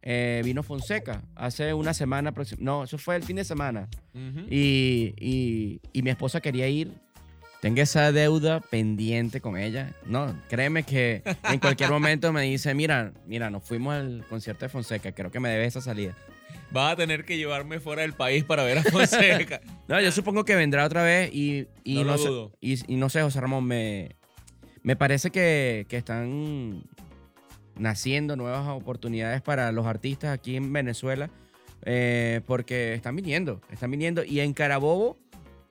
eh, vino Fonseca hace una semana. No, eso fue el fin de semana. Y, y- y mi esposa quería ir. Tengo esa deuda pendiente con ella. No, créeme que en cualquier [laughs] momento me dice, mira, mira, nos fuimos al concierto de Fonseca, creo que me debes esa salida. Vas a tener que llevarme fuera del país para ver a [laughs] Fonseca. [laughs] No, yo supongo que vendrá otra vez y, y No no, sé, y no sé, José Ramón, me, me parece que, que están naciendo nuevas oportunidades para los artistas aquí en Venezuela eh, porque están viniendo, están viniendo. Y en Carabobo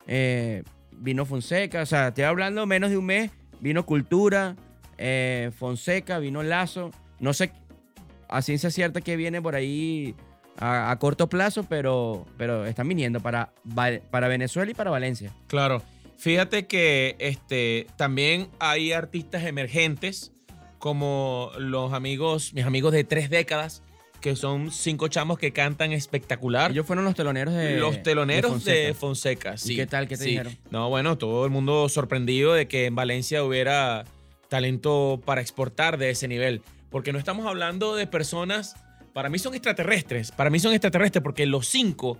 eh, vino Fonseca, o sea, estoy hablando menos de un mes, vino Cultura, eh, Fonseca, vino Lazo, no sé a ciencia cierta que viene por ahí a, a corto plazo, pero, pero están viniendo para, para Venezuela y para Valencia. Claro. Fíjate que este, también hay artistas emergentes como los amigos, mis amigos de tres décadas, que son cinco chamos que cantan espectacular. Ellos fueron los teloneros de los teloneros de Fonseca. Fonseca. ¿Y sí, qué tal? ¿Qué te sí. dijeron? No, bueno, todo el mundo sorprendido de que en Valencia hubiera talento para exportar de ese nivel. Porque no estamos hablando de personas, para mí son extraterrestres, para mí son extraterrestres porque los cinco,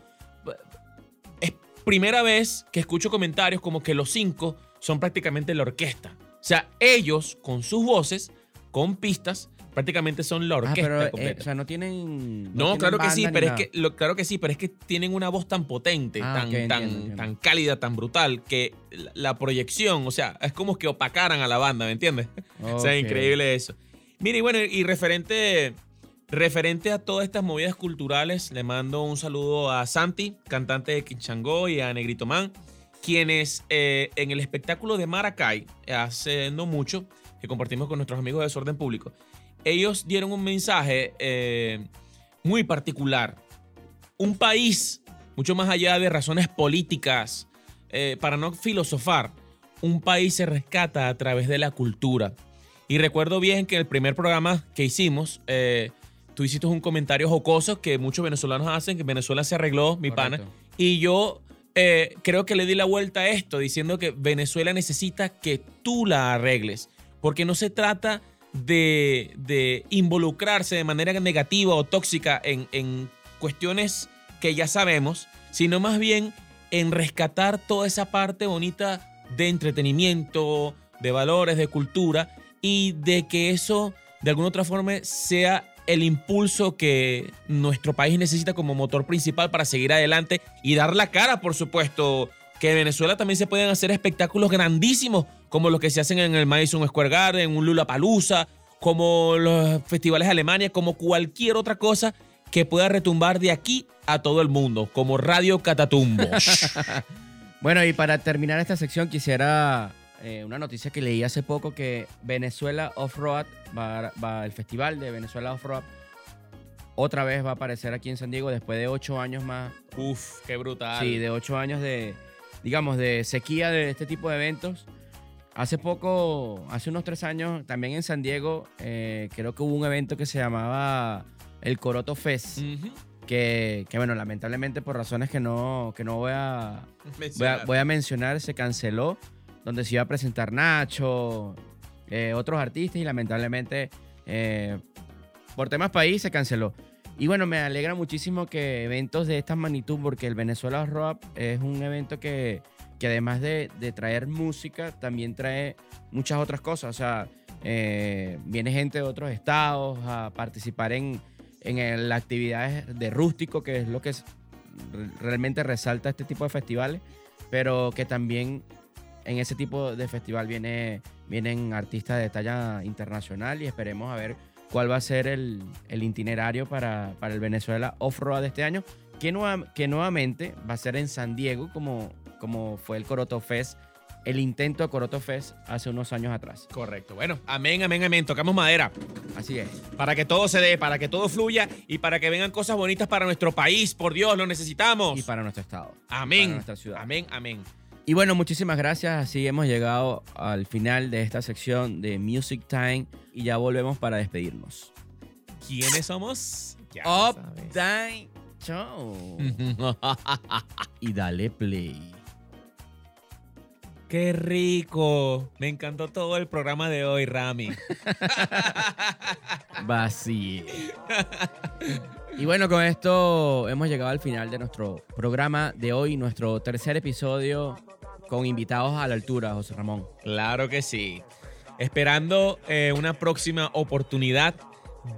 es primera vez que escucho comentarios como que los cinco son prácticamente la orquesta. O sea, ellos con sus voces, con pistas, prácticamente son la Ah, orquesta eh, o sea, no tienen. No, tienen claro que sí, pero es que, lo- claro que sí, pero es que tienen una voz tan potente, Ah, tan, entiendo, tan, entiendo. tan cálida, tan brutal, que la, la proyección, o sea, es como que opacaran a la banda, ¿me entiendes? [laughs] O sea, increíble eso. Mire, y bueno, y referente, referente a todas estas movidas culturales, le mando un saludo a Santi, cantante de Quichangó, y a Negrito Man, quienes eh, en el espectáculo de Maracay, hace no mucho, que compartimos con nuestros amigos de Desorden Público, ellos dieron un mensaje eh, muy particular. Un país, mucho más allá de razones políticas, eh, para no filosofar, un país se rescata a través de la cultura. Y recuerdo bien que en el primer programa que hicimos, eh, tú hiciste un comentario jocoso que muchos venezolanos hacen, que Venezuela se arregló, mi pana. Correcto. Y yo eh, creo que le di la vuelta a esto diciendo que Venezuela necesita que tú la arregles. Porque no se trata de, involucrarse de manera negativa o tóxica en cuestiones que ya sabemos, sino más bien en rescatar toda esa parte bonita de entretenimiento, de valores, de cultura y de que eso de alguna otra forma sea el impulso que nuestro país necesita como motor principal para seguir adelante y dar la cara, por supuesto, que en Venezuela también se pueden hacer espectáculos grandísimos como los que se hacen en el Madison Square Garden, un Lollapalooza, como los festivales de Alemania, como cualquier otra cosa que pueda retumbar de aquí a todo el mundo, como Radio Catatumbo. [laughs] Bueno, y para terminar esta sección, quisiera eh, una noticia que leí hace poco que Venezuela Off-Road, va, va- el festival de Venezuela Off-Road, otra vez va a aparecer aquí en San Diego después de ocho años más. Uf, qué brutal. Sí, de ocho años de, digamos, de sequía de este tipo de eventos. Hace poco, hace unos tres años, también en San Diego, eh, creo que hubo un evento que se llamaba el Coroto Fest, que, que, bueno, lamentablemente por razones que no, que no voy a, voy a, Mencionar. voy a mencionar, se canceló, donde se iba a presentar Nacho, eh, otros artistas y lamentablemente eh, por temas país se canceló. Y bueno, me alegra muchísimo que eventos de esta magnitud, porque el Venezuela Rock es un evento que, que además de, traer música, también trae muchas otras cosas. O sea, eh, viene gente de otros estados a participar en, en las actividades de rústico, que es lo que es- re- realmente resalta este tipo de festivales, pero que también en ese tipo de festival viene, vienen artistas de talla internacional y esperemos a ver cuál va a ser el, el itinerario para, para el Venezuela Off-Road de este año, que, nueva- que nuevamente va a ser en San Diego, como, como fue el Coroto Fest, el intento de Coroto Fest hace unos años atrás. Correcto. Bueno, amén, amén, amén. Tocamos madera. Así es. Para que todo se dé, para que todo fluya y para que vengan cosas bonitas para nuestro país. Por Dios, lo necesitamos. Y para nuestro estado. Amén. para nuestra ciudad. Amén, amén. Y bueno, muchísimas gracias. Así hemos llegado al final de esta sección de Music Time y ya volvemos para despedirnos. ¿Quiénes somos? Ya Up. Time Show. [laughs] y dale play. Qué rico. Me encantó todo el programa de hoy, Rami. [laughs] Vacío. [laughs] Y bueno, con esto hemos llegado al final de nuestro programa de hoy, nuestro tercer episodio con invitados a la altura, José Ramón. Claro que sí. Esperando eh, una próxima oportunidad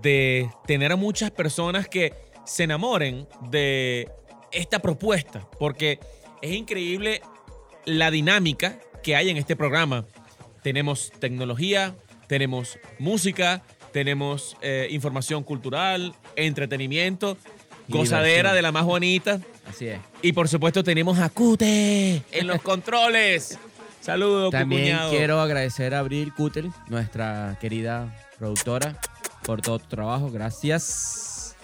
de tener a muchas personas que se enamoren de esta propuesta, porque es increíble la dinámica que hay en este programa. Tenemos tecnología, tenemos música, tenemos eh, información cultural, entretenimiento, gozadera de la más bonita. Así es. Y por supuesto tenemos a Cute en los controles. Saludos, También cucuñado. quiero agradecer a Abril Kutel, nuestra querida productora, por todo tu trabajo. Gracias.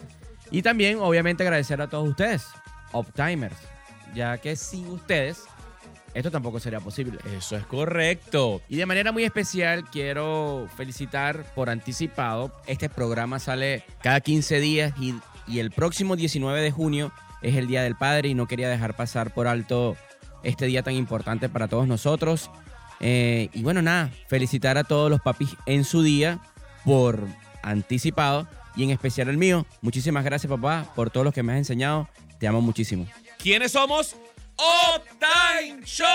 Y también, obviamente, agradecer a todos ustedes, Optimers, ya que sin ustedes, esto tampoco sería posible. Eso es correcto. Y de manera muy especial quiero felicitar por anticipado. Este programa sale cada 15 días y, y el próximo 19 de junio es el Día del Padre y no quería dejar pasar por alto este día tan importante para todos nosotros. Eh, y bueno, nada, felicitar a todos los papis en su día por anticipado y en especial el mío. Muchísimas gracias papá por todo lo que me has enseñado. Te amo muchísimo. ¿Quiénes somos? Up Time Show.